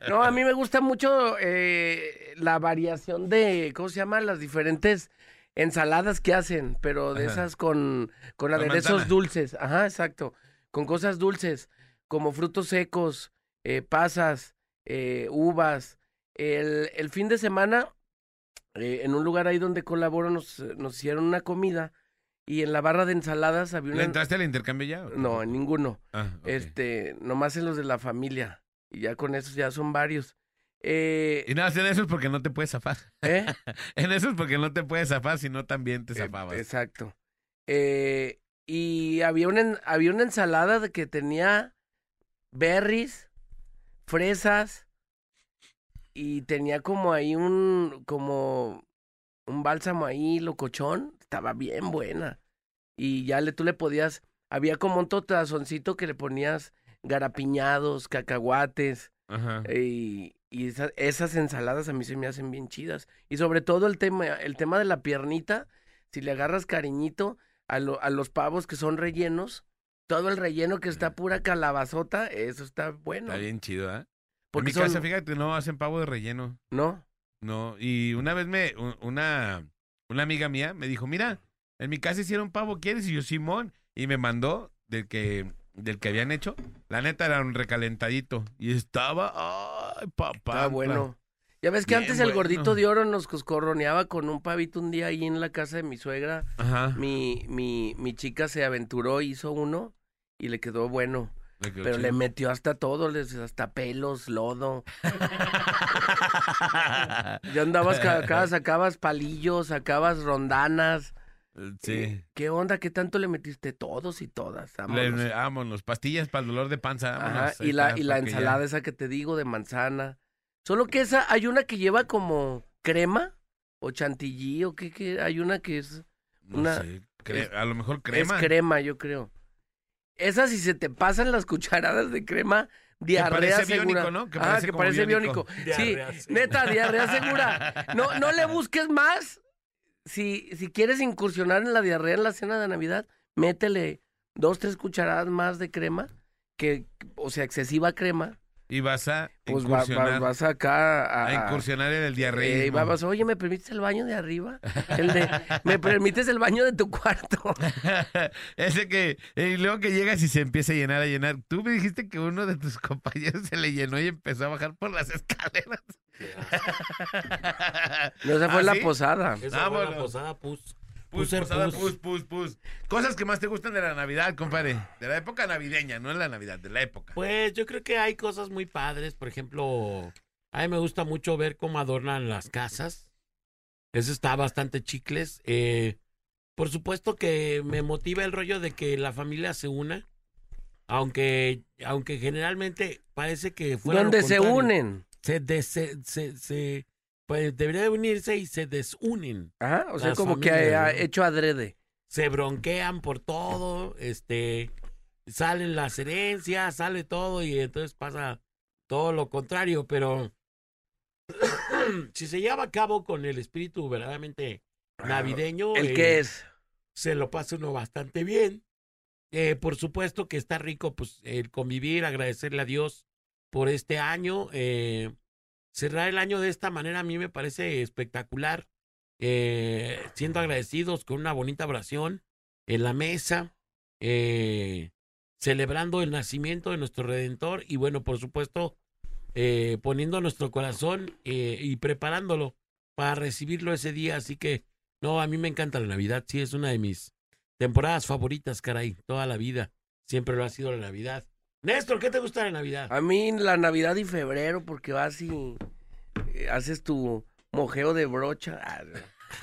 No, a mí me gusta mucho eh, la variación de, ¿cómo se llama? Las diferentes ensaladas que hacen, pero de Ajá. esas con, con Con aderezos dulces. Ajá, exacto. Con cosas dulces, como frutos secos, eh, pasas, eh, uvas. El, el fin de semana, eh, en un lugar ahí donde colaboro, nos, nos hicieron una comida y en la barra de ensaladas había ¿Le una... entraste al intercambio ya? No, en ninguno. Ah, ok. Este, nomás en los de la familia. Y ya con esos ya son varios. Eh, Y nada, en eso es porque no te puedes zafar. ¿eh? En eso es porque no te puedes zafar, si no también te Eh, zafabas. Exacto. Eh, y había una, había una ensalada de que tenía berries, fresas y tenía como ahí un, como un bálsamo ahí locochón. Estaba bien buena. Y ya le, tú le podías, había como un totazoncito que le ponías garapiñados, cacahuates. Ajá. Y, y esa- esas ensaladas a mí se me hacen bien chidas. Y sobre todo el tema, el tema de la piernita, si le agarras cariñito a, lo- a los pavos que son rellenos, todo el relleno que está pura calabazota, eso está bueno. Está bien chido, ¿ah? En mi son- casa, fíjate, no hacen pavo de relleno. ¿No? No, y una vez me, una, una amiga mía me dijo, mira, en mi casa hicieron pavo, ¿quieres? Y yo, Simón, y me mandó del que, del que habían hecho. La neta era un recalentadito. Y estaba, ay, papá. Está bueno. Ya ves que Bien antes el bueno. gordito de oro nos coscorroneaba con un pavito un día ahí en la casa de mi suegra. Ajá. Mi, mi, mi chica se aventuró, hizo uno y le quedó bueno. Le quedó Pero le metió hasta todo, les- hasta pelos, lodo. Ya andabas, acá sacabas palillos, sacabas rondanas. Sí. ¿Qué onda? ¿Qué tanto le metiste? Todos y todas. Vámonos. le- vámonos, pastillas para el dolor de panza. Ajá, y la, y la que ya- ensalada esa que te digo de manzana. Solo que esa, hay una que lleva como crema o chantilly o qué, qué, hay una que es, No una- sé, cre- es- a lo mejor crema. es crema, yo creo. Esa si se te pasan las cucharadas de crema, diarrea parece segura. biónico, ¿no? Que Ah, parece que como parece biónico. biónico. Diarrea sí, neta, diarrea segura. No, no le busques más. Si, si quieres incursionar en la diarrea en la cena de Navidad, métele dos, tres cucharadas más de crema, que, o sea, excesiva crema, Y vas a pues va- va- incursionar, vas acá a, a incursionar en el Eh, diarreísmo. va- vas, oye, ¿me permites el baño de arriba? El de, ¿me permites el baño de tu cuarto? Ese que, y luego que llegas y se empieza a llenar, a llenar. Tú me dijiste que uno de tus compañeros se le llenó y empezó a bajar por las escaleras. No, esa fue ¿Ah, la sí? posada. Esa fue la posada pus. Pus, Puser posada, pus. pus, pus, pus. Cosas que más te gustan de la Navidad, compadre. De la época navideña, no en la Navidad, de la época. Pues yo creo que hay cosas muy padres. Por ejemplo, a mí me gusta mucho ver cómo adornan las casas. Eso está bastante chicles. Eh, por supuesto que me motiva el rollo de que la familia se una. Aunque, aunque generalmente parece que fuera lo Donde se unen. Se, des- se, se, se- pues debería de unirse y se desunen. Ajá, o sea, como que hecho adrede. se bronquean por todo, este, salen las herencias, sale todo y entonces pasa todo lo contrario, pero si se lleva a cabo con el espíritu verdaderamente navideño, ¿El eh, qué es? se lo pasa uno bastante bien. Eh, por supuesto que está rico, pues, el convivir, agradecerle a Dios por este año. eh, cerrar el año de esta manera a mí me parece espectacular. eh, siendo agradecidos con una bonita oración en la mesa, eh, celebrando el nacimiento de nuestro Redentor y bueno, por supuesto, eh, poniendo nuestro corazón eh, y preparándolo para recibirlo ese día. Así que, no, a mí me encanta la Navidad, sí, es una de mis temporadas favoritas, caray, toda la vida. Siempre lo ha sido la Navidad. Néstor, ¿qué te gusta de Navidad? A mí la Navidad y febrero, porque vas y eh, haces tu mojeo de brocha. Ah,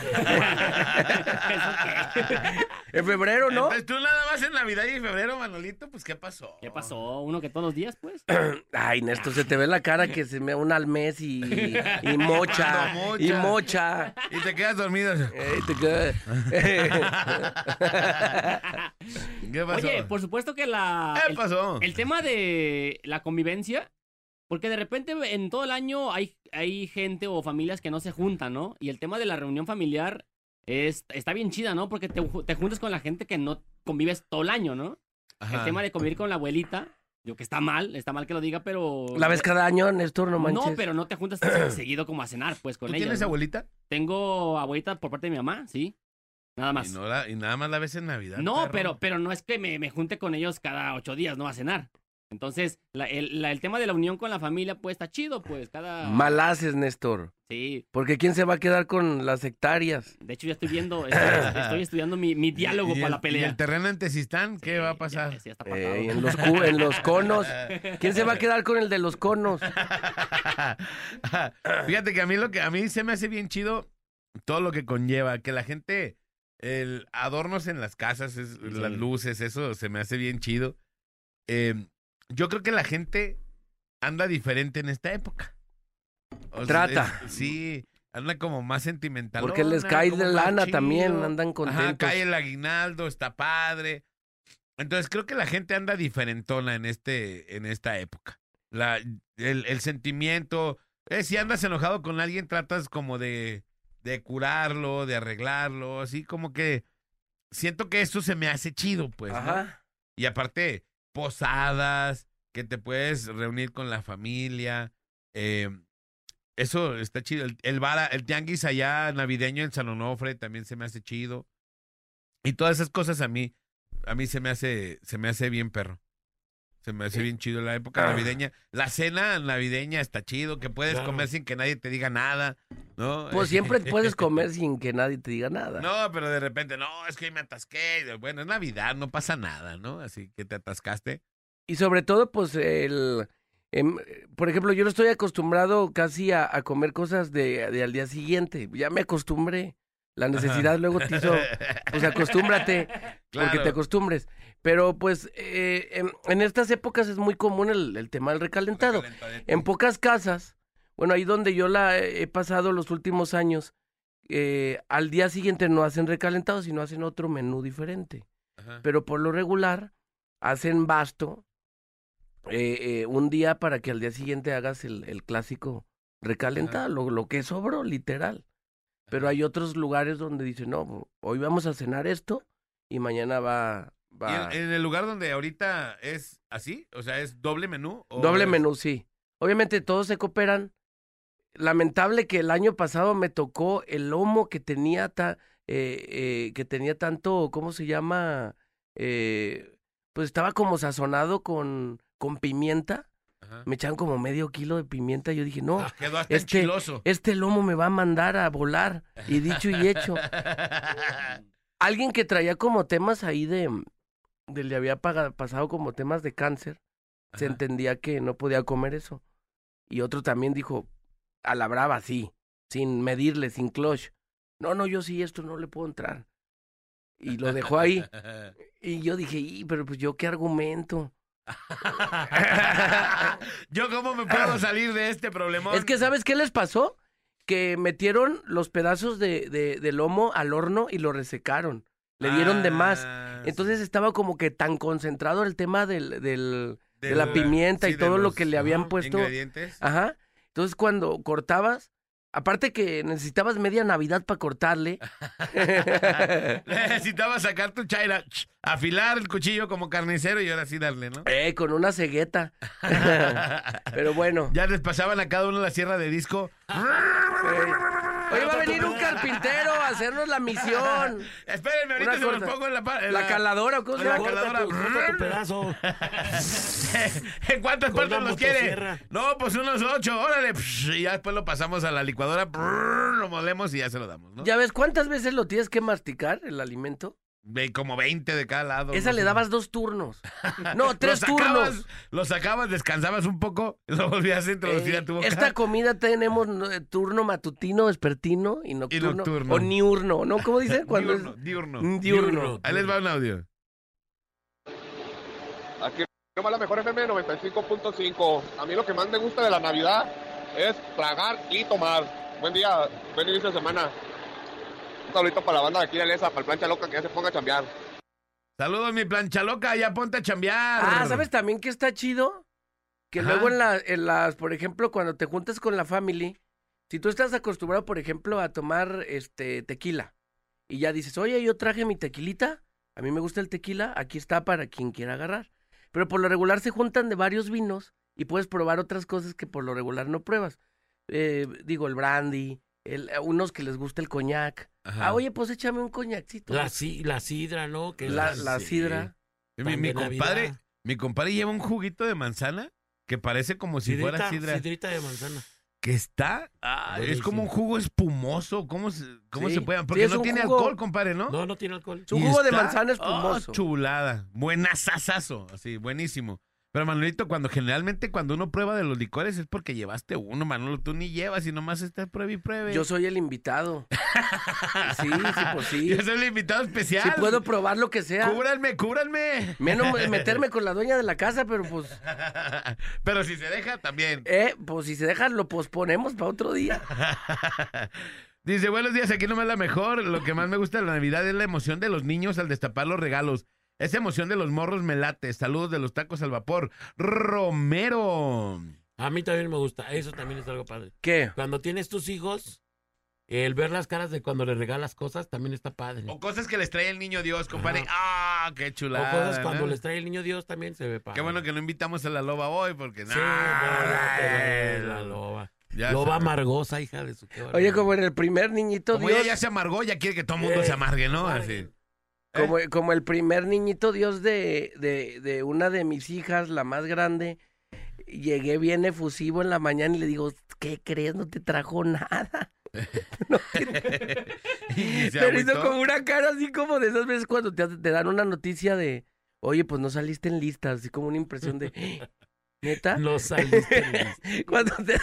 en febrero, ¿no? Entonces, tú nada más en Navidad y febrero, Manolito, pues ¿qué pasó? ¿Qué pasó? ¿Uno que todos los días, pues? Ay, Néstor, se te ve la cara que se me una al mes y, y mocha. Y mocha. Y te quedas dormido. Ey, te queda- ¿Qué pasó? Oye, por supuesto que la... ¿Qué el- pasó? El tema de la convivencia, porque de repente en todo el año hay, hay gente o familias que no se juntan, ¿no? Y el tema de la reunión familiar es, está bien chida, ¿no? Porque te, te juntas con la gente que no convives todo el año, ¿no? Ajá. El tema de convivir con la abuelita, yo que está mal, está mal que lo diga, pero... ¿La ves cada año, Néstor? No manches. No, pero no te juntas seguido como a cenar, pues, con ¿Tú ella. tienes ¿no? abuelita? Tengo abuelita por parte de mi mamá, sí. Nada más. Y, no la- y nada más la ves en Navidad. No, perro. pero, pero no es que me, me junte con ellos cada ocho días, ¿no? A cenar. Entonces, la- el, la- el tema de la unión con la familia, pues, está chido, pues, cada... Mal haces, Néstor. Sí, Porque ¿quién se va a quedar con las hectáreas? de hecho ya estoy viendo, estoy, estoy estudiando mi, mi diálogo ¿Y para el- la pelea. ¿Y el terreno en Tezistán? ¿Qué Sí, va a pasar? Ya, sí, ya está. Eh, en, los cu- en los conos. ¿Quién se va a quedar con el de los conos? Fíjate que a mí lo que a mí se me hace bien chido todo lo que conlleva que la gente el adornos en las casas, es- las luces, eso se me hace bien chido. Eh, yo creo que la gente anda diferente en esta época. O sea, Trata. es- sí, anda como más sentimental. Porque les cae de lana también, andan contentos. Ajá, cae el aguinaldo, está padre. Entonces creo que la gente anda diferentona en este, en esta época. La, el, el sentimiento, eh, si andas enojado con alguien, tratas como de, de curarlo, de arreglarlo, así como que siento que esto se me hace chido, pues. ¿no? Ajá. Y aparte, posadas, que te puedes reunir con la familia. eh, eso está chido. El, el, el tianguis allá navideño en San Onofre también se me hace chido. Y todas esas cosas a mí, a mí se me hace, se me hace bien perro. Se me hace bien chido la época navideña. La cena navideña está chido, que puedes Claro. comer sin que nadie te diga nada, ¿no? Pues siempre puedes comer sin que nadie te diga nada. No, pero de repente, no, es que me atasqué. Bueno, es Navidad, no pasa nada, ¿no? Así que te atascaste. Y sobre todo, pues, el... em, por ejemplo, yo no estoy acostumbrado casi a, a comer cosas de, de al día siguiente. Ya me acostumbré. La necesidad luego te hizo... Pues acostúmbrate, porque te acostumbres. Pero pues eh, en, en estas épocas es muy común el, el tema del recalentado. En pocas casas, bueno, ahí donde yo la he pasado los últimos años, eh, al día siguiente no hacen recalentado, sino hacen otro menú diferente. Ajá. Pero por lo regular hacen basto eh, eh, un día para que al día siguiente hagas el, el clásico recalentado, lo, lo que sobró, literal. Pero hay otros lugares donde dicen, no, hoy vamos a cenar esto y mañana va... ¿Y va... en, en el lugar donde ahorita es así? O sea, ¿es doble menú? o Doble es- menú, sí. Obviamente todos se cooperan. Lamentable que el año pasado me tocó el lomo que tenía ta- eh, eh, que tenía tanto, ¿cómo se llama? Eh, pues estaba como sazonado con, con pimienta. me echaron como medio kilo de pimienta. Yo dije, no, Quedó hasta este, enchiloso. este lomo me va a mandar a volar. Y dicho y hecho. Alguien que traía como temas ahí de le había pasado como temas de cáncer, se entendía que no podía comer eso. Y otro también dijo, a la brava, sí, sin medirle, sin clutch. No, no, yo sí, esto no le puedo entrar. Y lo dejó ahí. Y yo dije, "Y, pero pues yo qué argumento. Yo cómo me puedo salir de este problema. Es que, ¿sabes qué les pasó? Que metieron los pedazos de, de, de lomo al horno y lo resecaron. Le dieron de más. Ah, Entonces estaba como que tan concentrado el tema del, del- de la pimienta sí, y todo lo que le habían puesto. Ingredientes. Ajá. Entonces cuando cortabas, aparte que necesitabas media Navidad para cortarle. Necesitaba sacar tu chaira, ch, afilar el cuchillo como carnicero y ahora sí darle, ¿no? eh, con una cegueta. Pero bueno. Ya les pasaban a cada uno la sierra de disco. eh, Hoy va a venir un carpintero a hacernos la misión. Espérenme, ahorita se los pongo en la... en La caladora, ¿o ¿cómo se la llama? caladora. Corta tu pedazo. ¿En cuántas Con partes la los quiere? No, pues unos ocho, órale. Y ya después lo pasamos a la licuadora, lo molemos y ya se lo damos, ¿no? ¿Ya ves cuántas veces lo tienes que masticar, el alimento? Ve, Como 20 de cada lado. Esa no le sé. dabas dos turnos. No, tres lo sacabas, turnos. Lo sacabas, descansabas un poco, lo volvías a introducir Eh, a tu boca. esta comida tenemos eh, turno matutino, vespertino y nocturno. nocturno. O niurno, ¿no? ¿Cómo dicen? Cuando diurno, es- diurno. Diurno. Ahí les va un audio. Aquí va la mejor FM 95.5. A mí lo que más me gusta de la Navidad es tragar y tomar. Buen día, buen inicio de semana. Un saludito para la banda de aquí de Lesa, para el plancha loca que ya se ponga a chambear. Saludos, mi plancha loca, ya ponte a chambear. Ah, ¿sabes también que está chido? Que Ajá. luego en, la- en las, por ejemplo, cuando te juntas con la family, si tú estás acostumbrado, por ejemplo, a tomar este tequila y ya dices, oye, yo traje mi tequilita, a mí me gusta el tequila, aquí está para quien quiera agarrar. Pero por lo regular se juntan de varios vinos y puedes probar otras cosas que por lo regular no pruebas. Eh, digo, el brandy, el, a unos que les gusta el coñac. Ajá. Ah, oye, pues échame un coñacito. La, si- la sidra, ¿no? Que La, la sí. sidra. Mi, compadre, Navidad. mi compadre lleva un juguito de manzana que parece como si Sidrita, fuera sidra. sidrita de manzana. Que está, ah, es como un jugo espumoso. ¿Cómo se, cómo Sí. se puede? Porque no tiene jugo- alcohol, compadre, ¿no? No, no tiene alcohol. Es un Y jugo de manzana oh, espumoso. chulada. Buenazazazo. Así, buenísimo. Pero Manuelito, cuando generalmente cuando uno prueba de los licores es porque llevaste uno, Manolo. Tú ni llevas y nomás estás pruebe y pruebe. Yo soy el invitado. Sí, sí, pues sí. Yo soy el invitado especial. Sí puedo probar lo que sea. Cúbranme, cúbranme. Menos meterme con la dueña de la casa, pero pues, Pero si se deja, también. eh, pues si se dejan lo posponemos para otro día. Dice, buenos días, aquí nomás la mejor. Lo que más me gusta de la Navidad es la emoción de los niños al destapar los regalos. Esa emoción de los morros me late. Saludos de los tacos al vapor. Romero. A mí también me gusta. Eso también es algo padre. ¿Qué? Cuando tienes tus hijos, el ver las caras de cuando les regalas cosas también está padre. O cosas que les trae el niño Dios, compadre. Ah, qué O chulada. cosas cuando ¿no? les trae el niño Dios también se ve padre. Qué bueno que no invitamos a la loba hoy, porque Sí, no. la loba. Ya loba sabe. amargosa, hija de su qué Oye, como en el primer niñito Como Dios, ella ya se amargó, ya quiere que todo el mundo Eh, se amargue, ¿no? amargue. Así. Como, como el primer niñito Dios de, de, de una de mis hijas, la más grande, llegué bien efusivo en la mañana y le digo, ¿qué crees? No te trajo nada. No te- Pero hizo como una cara así como de esas veces cuando te, te dan una noticia de, oye, pues no saliste en lista, así como una impresión de, ¿neta? No saliste en lista. Cuando te...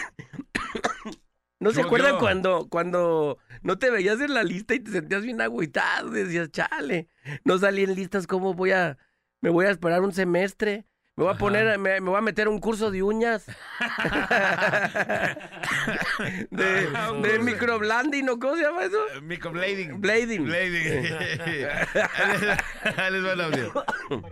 ¿No se ¿Cómo acuerdan cuando, cuando no te veías en la lista y te sentías bien agüitado? Decías, chale, no salí en listas, ¿cómo voy a, me voy a esperar un semestre? Me voy a poner, me, me voy a meter un curso de uñas. de, Ah, de microblanding, ¿no? ¿Cómo se llama eso? Eh, Microblading. Blading. Blading. Les va el audio.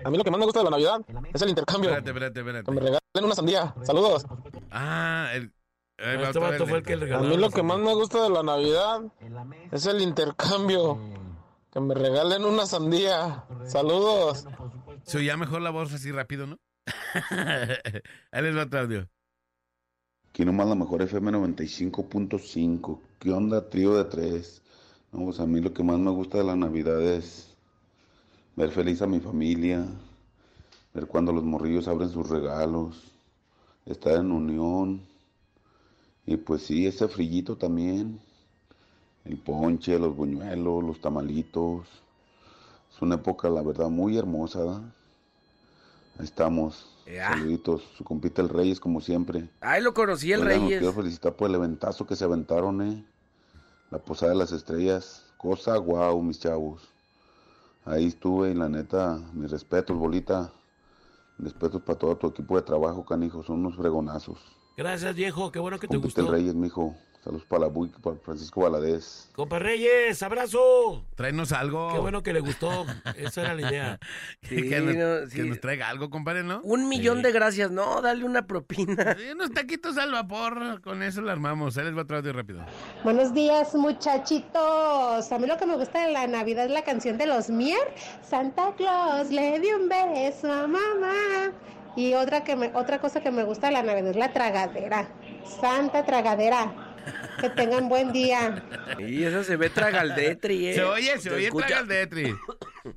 A mí lo que más me gusta de la Navidad es el intercambio. Espérate, espérate, Que me espérate. regalen una sandía. Saludos. Ah, el. Este otra vato vez. fue el que le A mí lo que más me gusta de la Navidad es el intercambio. Que me regalen una sandía. Saludos. Se oía mejor la voz así rápido, ¿no? Ahí les va otro audio. Aquí nomás la mejor FM 95.5. ¿Qué onda, trío de tres? No, pues a mí lo que más me gusta de la Navidad es ver feliz a mi familia, ver cuando los morrillos abren sus regalos, estar en unión. Y pues sí, ese frillito también. El ponche, los buñuelos, los tamalitos. Es una época, la verdad, muy hermosa. ¿verdad? Ahí estamos. Ya. Saluditos. Su compita el Reyes, como siempre. Ahí lo conocí el Oigan, los Reyes. quiero felicitar por el eventazo que se aventaron, ¿eh? La Posada de las Estrellas. Cosa guau, mis chavos. Ahí estuve y la neta, mis respetos, bolita. Respetos para todo tu equipo de trabajo, canijo. Son unos fregonazos. Gracias, viejo. Qué bueno que te Compita el gustó. Reyes, mijo. Saludos para la Buy, para Francisco Valadez. Compa Reyes, abrazo. Tráenos algo. Qué bueno que le gustó. Esa era la idea. Sí, que, nos, no, que sí. nos traiga algo, compadre, ¿no? Un millón de gracias. No, dale una propina. Sí, unos taquitos al vapor, con eso lo armamos. Ahí les va otro audio rápido. Buenos días, muchachitos. A mí lo que me gusta de la Navidad es la canción de los Mier. Santa Claus le dio un beso a mamá. Y otra, que me, otra cosa que me gusta de la Navidad es la tragadera. Santa tragadera. Que tengan buen día. Y eso se ve tragaldetri, ¿eh? Se oye, se, oye escucha. traga el Detri.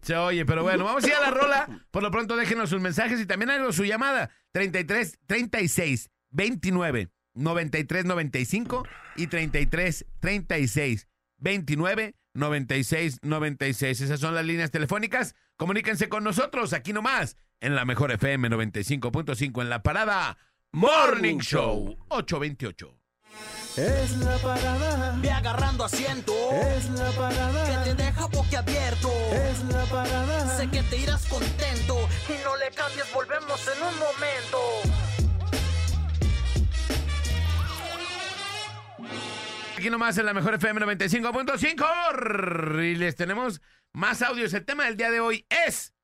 Se oye, pero bueno, vamos a ir a la rola. Por lo pronto déjenos sus mensajes y también hagan su llamada. 33 36 29 93 95 y 33 36 29 96 96. Esas son las líneas telefónicas. Comuníquense con nosotros aquí nomás en la mejor FM 95.5 en la parada Morning Show 828. Es la parada. Ve agarrando asiento. Es la parada. Que te deja boquiabierto. Es la parada. Sé que te irás contento. Y no le cambies, volvemos en un momento. Aquí nomás en la mejor FM 95.5. Y les tenemos más audios. El tema del día de hoy es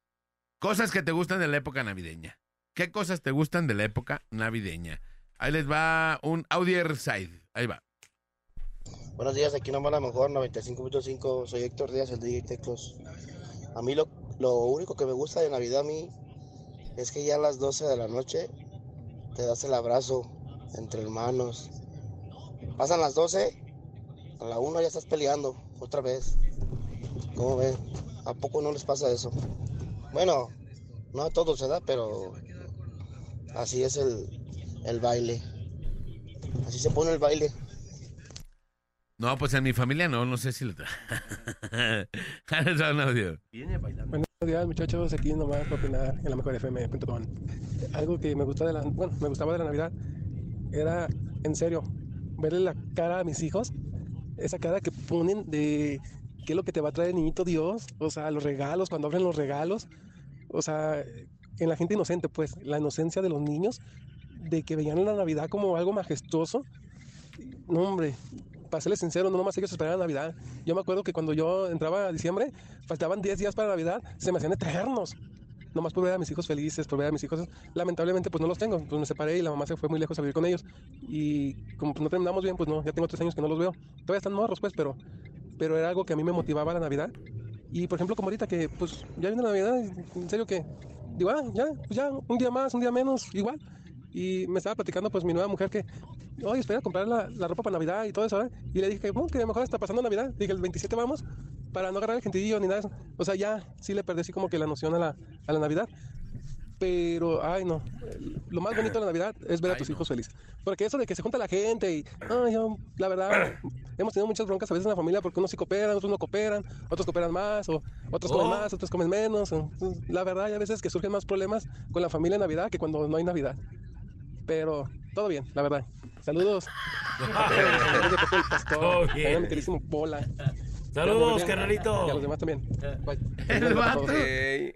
cosas que te gustan de la época navideña. ¿Qué cosas te gustan de la época navideña? Ahí les va un audio side. Ahí va. Buenos días, aquí nomás la mejor 95.5. Soy Héctor Díaz, el DJ Teclos. A mí lo, lo único que me gusta de Navidad a mí es que ya a las 12 de la noche te das el abrazo entre hermanos. Pasan las 12, a la 1 ya estás peleando otra vez. ¿Cómo ven? ¿A poco no les pasa eso? Bueno, no a todos, ¿verdad? Pero así es el, el baile. Así se pone el baile. No, pues en mi familia no, no sé si lo trae. Buenos días, muchachos. Aquí nomás para opinar en la mejor FM.com. Algo que me gusta de la, bueno, me gustaba de la Navidad era, en serio, verle la cara a mis hijos, esa cara que ponen de qué es lo que te va a traer el niñito Dios, o sea, los regalos, cuando abren los regalos, o sea, en la gente inocente, pues, la inocencia de los niños, de que veían la Navidad como algo majestuoso. No, hombre, para serles sincero, no nomás ellos esperaban Navidad. Yo me acuerdo que cuando yo entraba a diciembre, faltaban 10 días para Navidad, se me hacían eternos. Nomás por ver a mis hijos felices, por ver a mis hijos. Lamentablemente, pues no los tengo. Pues me separé y la mamá se fue muy lejos a vivir con ellos. Y como no terminamos bien, pues no, ya tengo tres años que no los veo. Todavía están morros, pues, pero, pero era algo que a mí me motivaba la Navidad. Y por ejemplo, como ahorita que, pues ya viene la Navidad, en serio que, digo, ah, ya, pues ya, un día más, un día menos, igual. Y me estaba platicando, pues, mi nueva mujer que, oye, espera comprar la, la ropa para Navidad y todo eso, ¿verdad? Y le dije que, bueno, que mejor está pasando Navidad. Dije, el 27 vamos, para no agarrar el gentillo ni nada. O sea, ya sí le perdí así como que la noción a la, a la Navidad. Pero, ay, no. Lo más bonito de la Navidad es ver a tus hijos felices. Porque eso de que se junta la gente y, ay, la verdad, hemos tenido muchas broncas a veces en la familia porque unos sí cooperan, otros no cooperan, otros cooperan más, o otros comen Oh. más, otros comen menos. La verdad, hay a veces que surgen más problemas con la familia en Navidad que cuando no hay Navidad. Pero todo bien, la verdad. Saludos. Saludos de Pepe el Pastor. Todo También a bien. mi queridísimo Pola. Saludos, carnalito. Y a los demás también. Bye. El vato,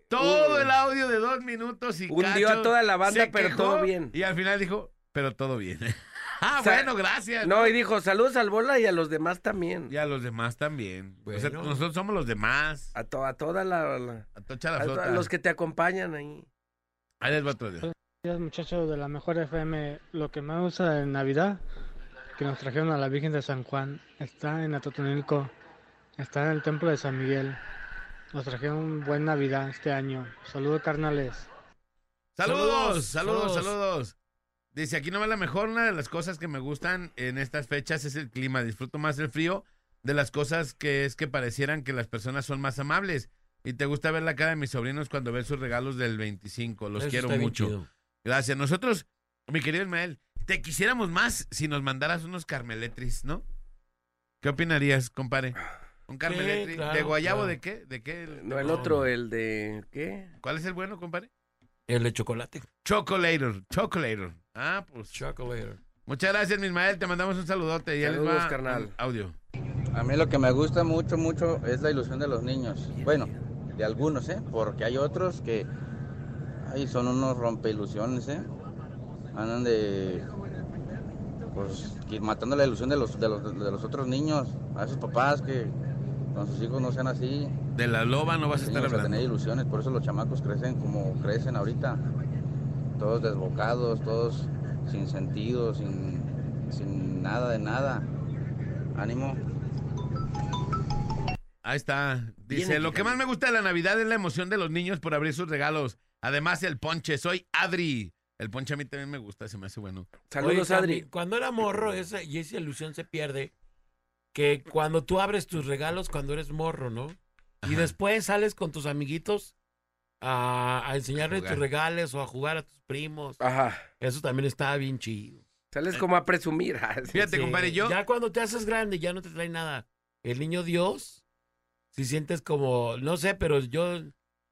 todo un- el audio de dos minutos y Hundió cacho, a toda la banda, pero quejó todo bien. Y al final dijo, pero todo bien. ah, O sea, bueno, gracias. No, y dijo, saludos al bola y a los demás también. Y a los demás también. O sea, Bueno. nosotros somos los demás. A, to- a toda la... la- A tocha la a, flota. a los que te acompañan ahí. Ahí les va otro audio. días muchachos de la mejor FM. Lo que más gusta de Navidad, que nos trajeron a la Virgen de San Juan, está en Atotonilco, está en el templo de San Miguel. Nos trajeron un buen Navidad este año. Saludos carnales. Saludos, Saludos, saludos. Dice, aquí no va la mejor, una de las cosas que me gustan en estas fechas es el clima. Disfruto más el frío de las cosas que es que parecieran que las personas son más amables. Y te gusta ver la cara de mis sobrinos cuando ven sus regalos del 25. Los Eso quiero mucho. Gracias. Nosotros Mi querido Ismael, te quisiéramos más si nos mandaras unos carmeletris, ¿no? ¿Qué opinarías, compadre? ¿Un carmeletri? claro, ¿De guayabo claro. de qué? ¿De qué? No, el otro, el de... ¿Qué? ¿Cuál es el bueno, compadre? El de chocolate. Chocolator, Chocolator. Ah, pues. Chocolator. Muchas gracias, mi Ismael. Te mandamos un saludote. Ya les Saludos, va carnal. audio. A mí lo que me gusta mucho, mucho es la ilusión de los niños. Bueno, de algunos, ¿eh? Porque hay otros que ay, son unos rompeilusiones, ¿eh? Andan de. Pues matando la ilusión de los, de los, de los otros niños. A esos papás que con sus hijos no sean así. De la loba no vas a estar hablando. tener ilusiones, por eso los chamacos crecen como crecen ahorita. Todos desbocados, todos sin sentido, sin, sin nada de nada. Ánimo. Ahí está. Dice, lo que más me gusta de la Navidad es la emoción de los niños por abrir sus regalos. Además, el ponche. Soy Adri. El ponche a mí también me gusta, se me hace bueno. Oye, también, Cuando era morro, esa, y esa ilusión se pierde, que cuando tú abres tus regalos cuando eres morro, ¿no? Y después sales con tus amiguitos a, jugar. tus regales o a jugar a tus primos. Ajá. Eso también estaba bien chido. Sales como a presumir. Sí, Ya cuando te haces grande ya no te trae nada. El niño Dios, si sientes como, no sé, pero yo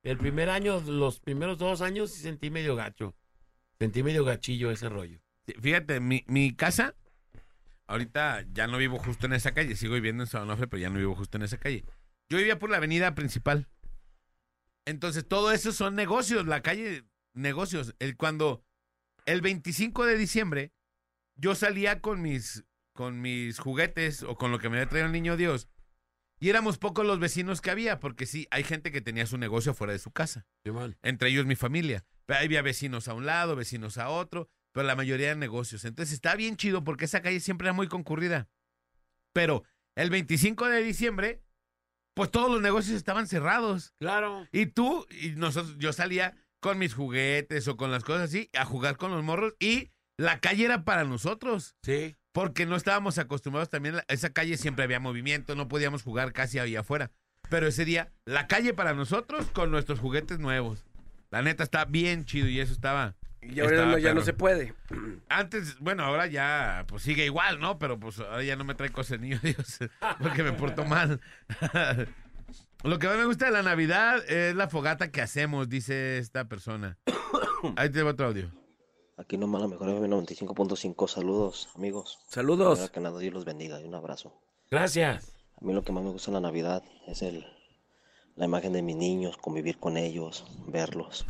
el primer año, los primeros dos años sí sentí medio gacho. Sentí medio gachillo ese rollo. Fíjate, mi, mi casa, ahorita ya no vivo justo en esa calle. Sigo viviendo en San Onofre, pero ya no vivo justo en esa calle. Yo vivía por la avenida principal. Entonces, todo eso son negocios, la calle, negocios. El, cuando el 25 de diciembre, yo salía con mis, con mis juguetes o con lo que me había traído el niño Dios. Y éramos pocos los vecinos que había, porque sí, hay gente que tenía su negocio fuera de su casa. Entre ellos mi familia. Pero había vecinos a un lado, vecinos a otro, pero la mayoría eran negocios. Entonces está bien chido porque esa calle siempre era muy concurrida. Pero el 25 de diciembre, pues todos los negocios estaban cerrados. Claro. Y tú, y nosotros, yo salía con mis juguetes o con las cosas así, a jugar con los morros y la calle era para nosotros. Sí. Porque no estábamos acostumbrados también, a esa calle siempre había movimiento, no podíamos jugar casi ahí afuera. Pero ese día, la calle para nosotros con nuestros juguetes nuevos. La neta está bien chido y eso estaba. Y ahora no- ya no se puede. Antes, bueno, ahora ya pues sigue igual, ¿no? Pero pues ahora ya no me trae niño Dios porque me porto mal. Lo que más me gusta de la Navidad es la fogata que hacemos, dice esta persona. Ahí te va otro audio. Aquí nomás la mejor FM 95.5. Saludos, amigos. Saludos. Primero que nada, Dios los bendiga y un abrazo. Gracias. A mí lo que más me gusta en la Navidad es el, la imagen de mis niños, convivir con ellos, verlos.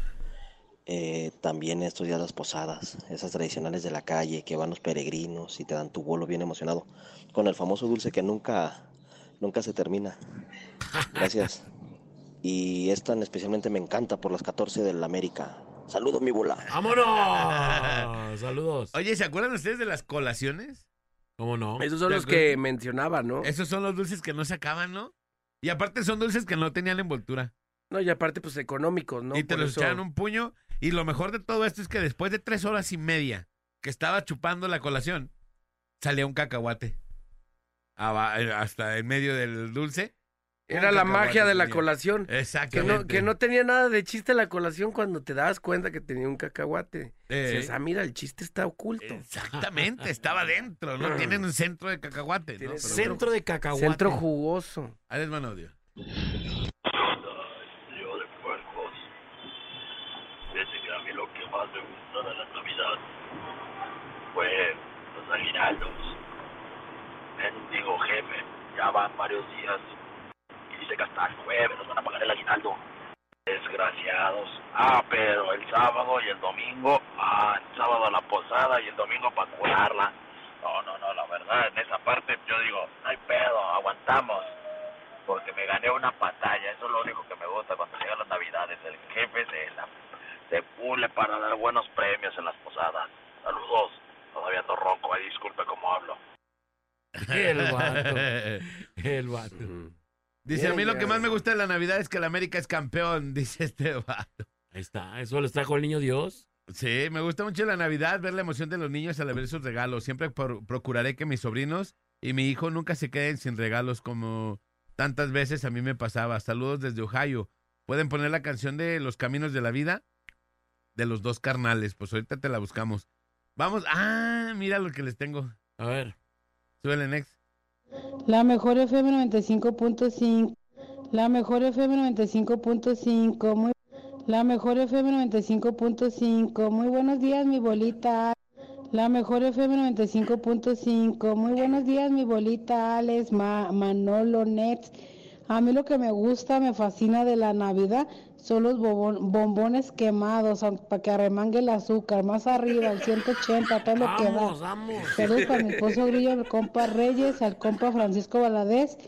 Eh, también estos días las posadas, esas tradicionales de la calle que van los peregrinos y te dan tu bolo bien emocionado con el famoso dulce que nunca, nunca se termina. Gracias. Y esta especialmente me encanta por las 14 del América. Saludos, mi bola. ¡Vámonos! Saludos. Oye, ¿se acuerdan ustedes de las colaciones? ¿Cómo no? Esos son ¿Te los que mencionaba, ¿no? Esos son los dulces que no se acaban, ¿no? Y aparte son dulces que no tenían envoltura. No, y aparte, pues económicos, ¿no? y te Por los eso- echaban un puño. Y lo mejor de todo esto es que después de tres horas y media que estaba chupando la colación, salía un cacahuate. Aba- eh, Hasta en medio del dulce. Era la magia de la tenía. colación. Exactamente. Que no, que no tenía nada de chiste la colación cuando te dabas cuenta que tenía un cacahuate. Eh. Dices, ah, mira, el chiste está oculto. Exactamente, estaba dentro, ¿no? Tienen un centro de cacahuate, ¿no? Pero Centro de cacahuate. Centro jugoso. Ahí les mando audio. Yo de puercos. Desde que a mí lo que me gusta de la Navidad fue los aguinaldos. Mendigo jefe, ya van varios días y dice que hasta el jueves nos van a pagar el aguinaldo. Desgraciados. Ah, pero el sábado y el domingo, ah, el sábado la posada y el domingo para curarla. No, no, no, la verdad, en esa parte yo digo, no hay pedo, aguantamos porque me gané una pantalla. Eso es lo único que me gusta cuando llegan las navidades. El jefe se, la, se pule para dar buenos premios en las posadas. Saludos. Todavía ando ronco, ahí disculpe cómo hablo. El vato. El vato. Dice, a mí lo que más me gusta de la Navidad es que la América es campeón, dice este vato. Ahí está, eso les trajo el niño Dios. Sí, me gusta mucho la Navidad, ver la emoción de los niños al abrir sus regalos. Siempre por- procuraré que mis sobrinos y mi hijo nunca se queden sin regalos como tantas veces a mí me pasaba. Saludos desde Ohio. ¿Pueden poner la canción de Los Caminos de la Vida? De los dos carnales. Pues ahorita te la buscamos. Vamos. Ah, mira lo que les tengo. A ver. Súbele, Next. La mejor FM 95.5. La mejor FM 95.5. Muy La mejor FM 95.5. Muy buenos días, mi bolita. La mejor FM 95.5. Muy buenos días, mi bolita Alex, Ma- Manolo, Nex. A mí lo que me gusta, me fascina de la Navidad son los bobon- bombones quemados para que arremangue el azúcar. Más arriba, el 180, todo lo que Vamos, da. vamos. Saludos para mi esposo Grillo, al compa Reyes, al compa Francisco Valadez,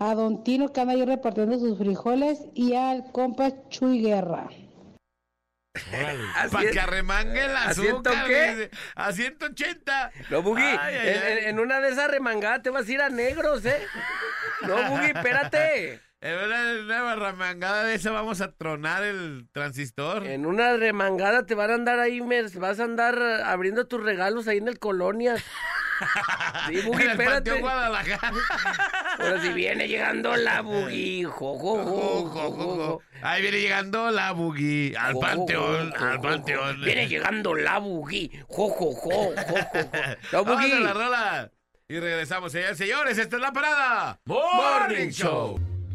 a Don Tino que anda ahí repartiendo sus frijoles y al compa Chuy Guerra. Para que arremangue el ¿A ciento azúcar. qué? dice. A 180. No, Buggy, en- en una de esas remangadas te vas a ir a negros, ¿eh? No, Buggy, espérate. En una, una remangada de esa vamos a tronar el transistor. En una remangada te van a andar ahí, vas a andar abriendo tus regalos ahí en el Colonias. Sí, En el espérate. Guadalajara. Ahora si viene llegando la Buggy, jo, jo, jo, jo, jo, jo. Ahí viene llegando la buggy al Jo, panteón, jo, jo, al panteón. Viene llegando la Buggy, jo, jo, jo, jo, jo, jo. La Vamos Buggy. a la rola. Y regresamos, señores, señores. Esta es la parada. Morning Show.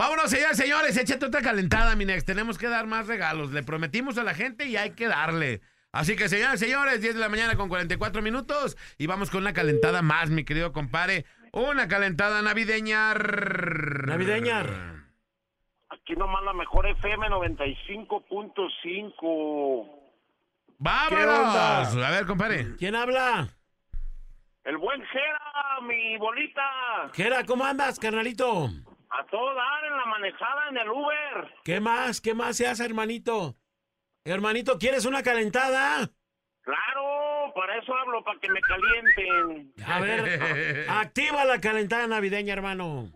Vámonos, señores, señores. Échate otra calentada, mi next. Tenemos que dar más regalos. Le prometimos a la gente y hay que darle. Así que, señores, señores, 10 de la mañana con 44 minutos. Y vamos con una calentada más, mi querido compadre. Una calentada navideña. Navideña. Aquí nomás la mejor FM 95.5. ¡Vámonos! A ver, compadre. ¿Quién habla? El buen Jera, mi bolita. Jera, ¿cómo andas, carnalito? A todo dar en la manejada en el Uber. ¿Qué más? ¿Qué más se hace, hermanito? Hermanito, ¿quieres una calentada? Claro, para eso hablo, para que me calienten. A ver, activa la calentada navideña, hermano.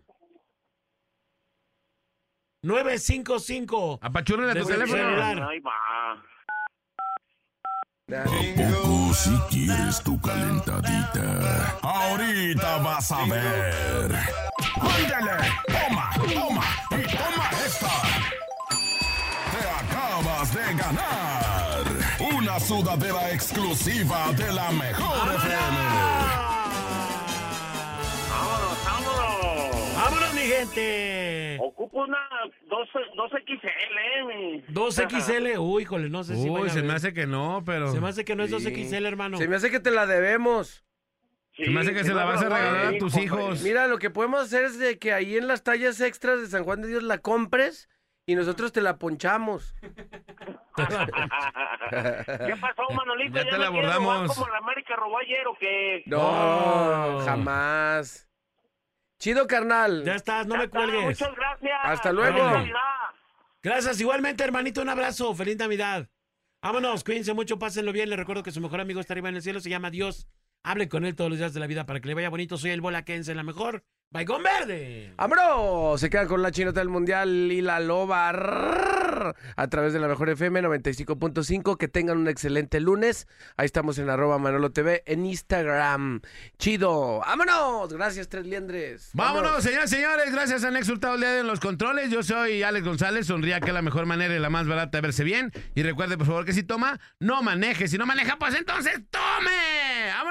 955. Apachúrale tu teléfono. Ahí va. Poco si quieres tu calentadita. Ahorita vas a ver. Ándale, toma, toma y toma esta. Te acabas de ganar una sudadera exclusiva de la mejor FM. Vámonos, vámonos. ¡Vámonos, mi gente! Ocupo una 12, 2XL, eh. mi. 2XL. Uy, híjole, no sé si Uy, se me hace que no, pero. Se me hace que no es Sí. 2XL, hermano. Se me hace que te la debemos. Se me hace que se la vas a regalar a tus hijos. Mira, lo que podemos hacer es de que ahí en las tallas extras de San Juan de Dios la compres y nosotros te la ponchamos. ¿Qué pasó, Manolito? Ya te la abordamos. como la América robó ayer o qué? No, No. jamás. Chido, carnal. Ya estás, no me está, cuelgues. Muchas gracias. Hasta luego. Feliz. Gracias, igualmente, hermanito, un abrazo. Feliz Navidad. Vámonos, cuídense mucho, pásenlo bien. Les recuerdo que su mejor amigo está arriba en el cielo, se llama Dios. Hable con él todos los días de la vida para que le vaya bonito. Soy el Bola Kense, la mejor. Baigón Verde. ¡Vámonos! Se quedan con la chinota del mundial y la loba a través de la mejor FM 95.5. Que tengan un excelente lunes. Ahí estamos en arroba Manolo TV en Instagram. Chido. ¡Vámonos! Gracias, Tres Liendres. Vámonos, señores, señores. Gracias a Nex Hurtado Lea en los controles. Yo soy Alex González. Sonría que es la mejor manera y la más barata de verse bien. Y recuerde, por favor, que si toma, no maneje. Si no maneja, pues entonces tome.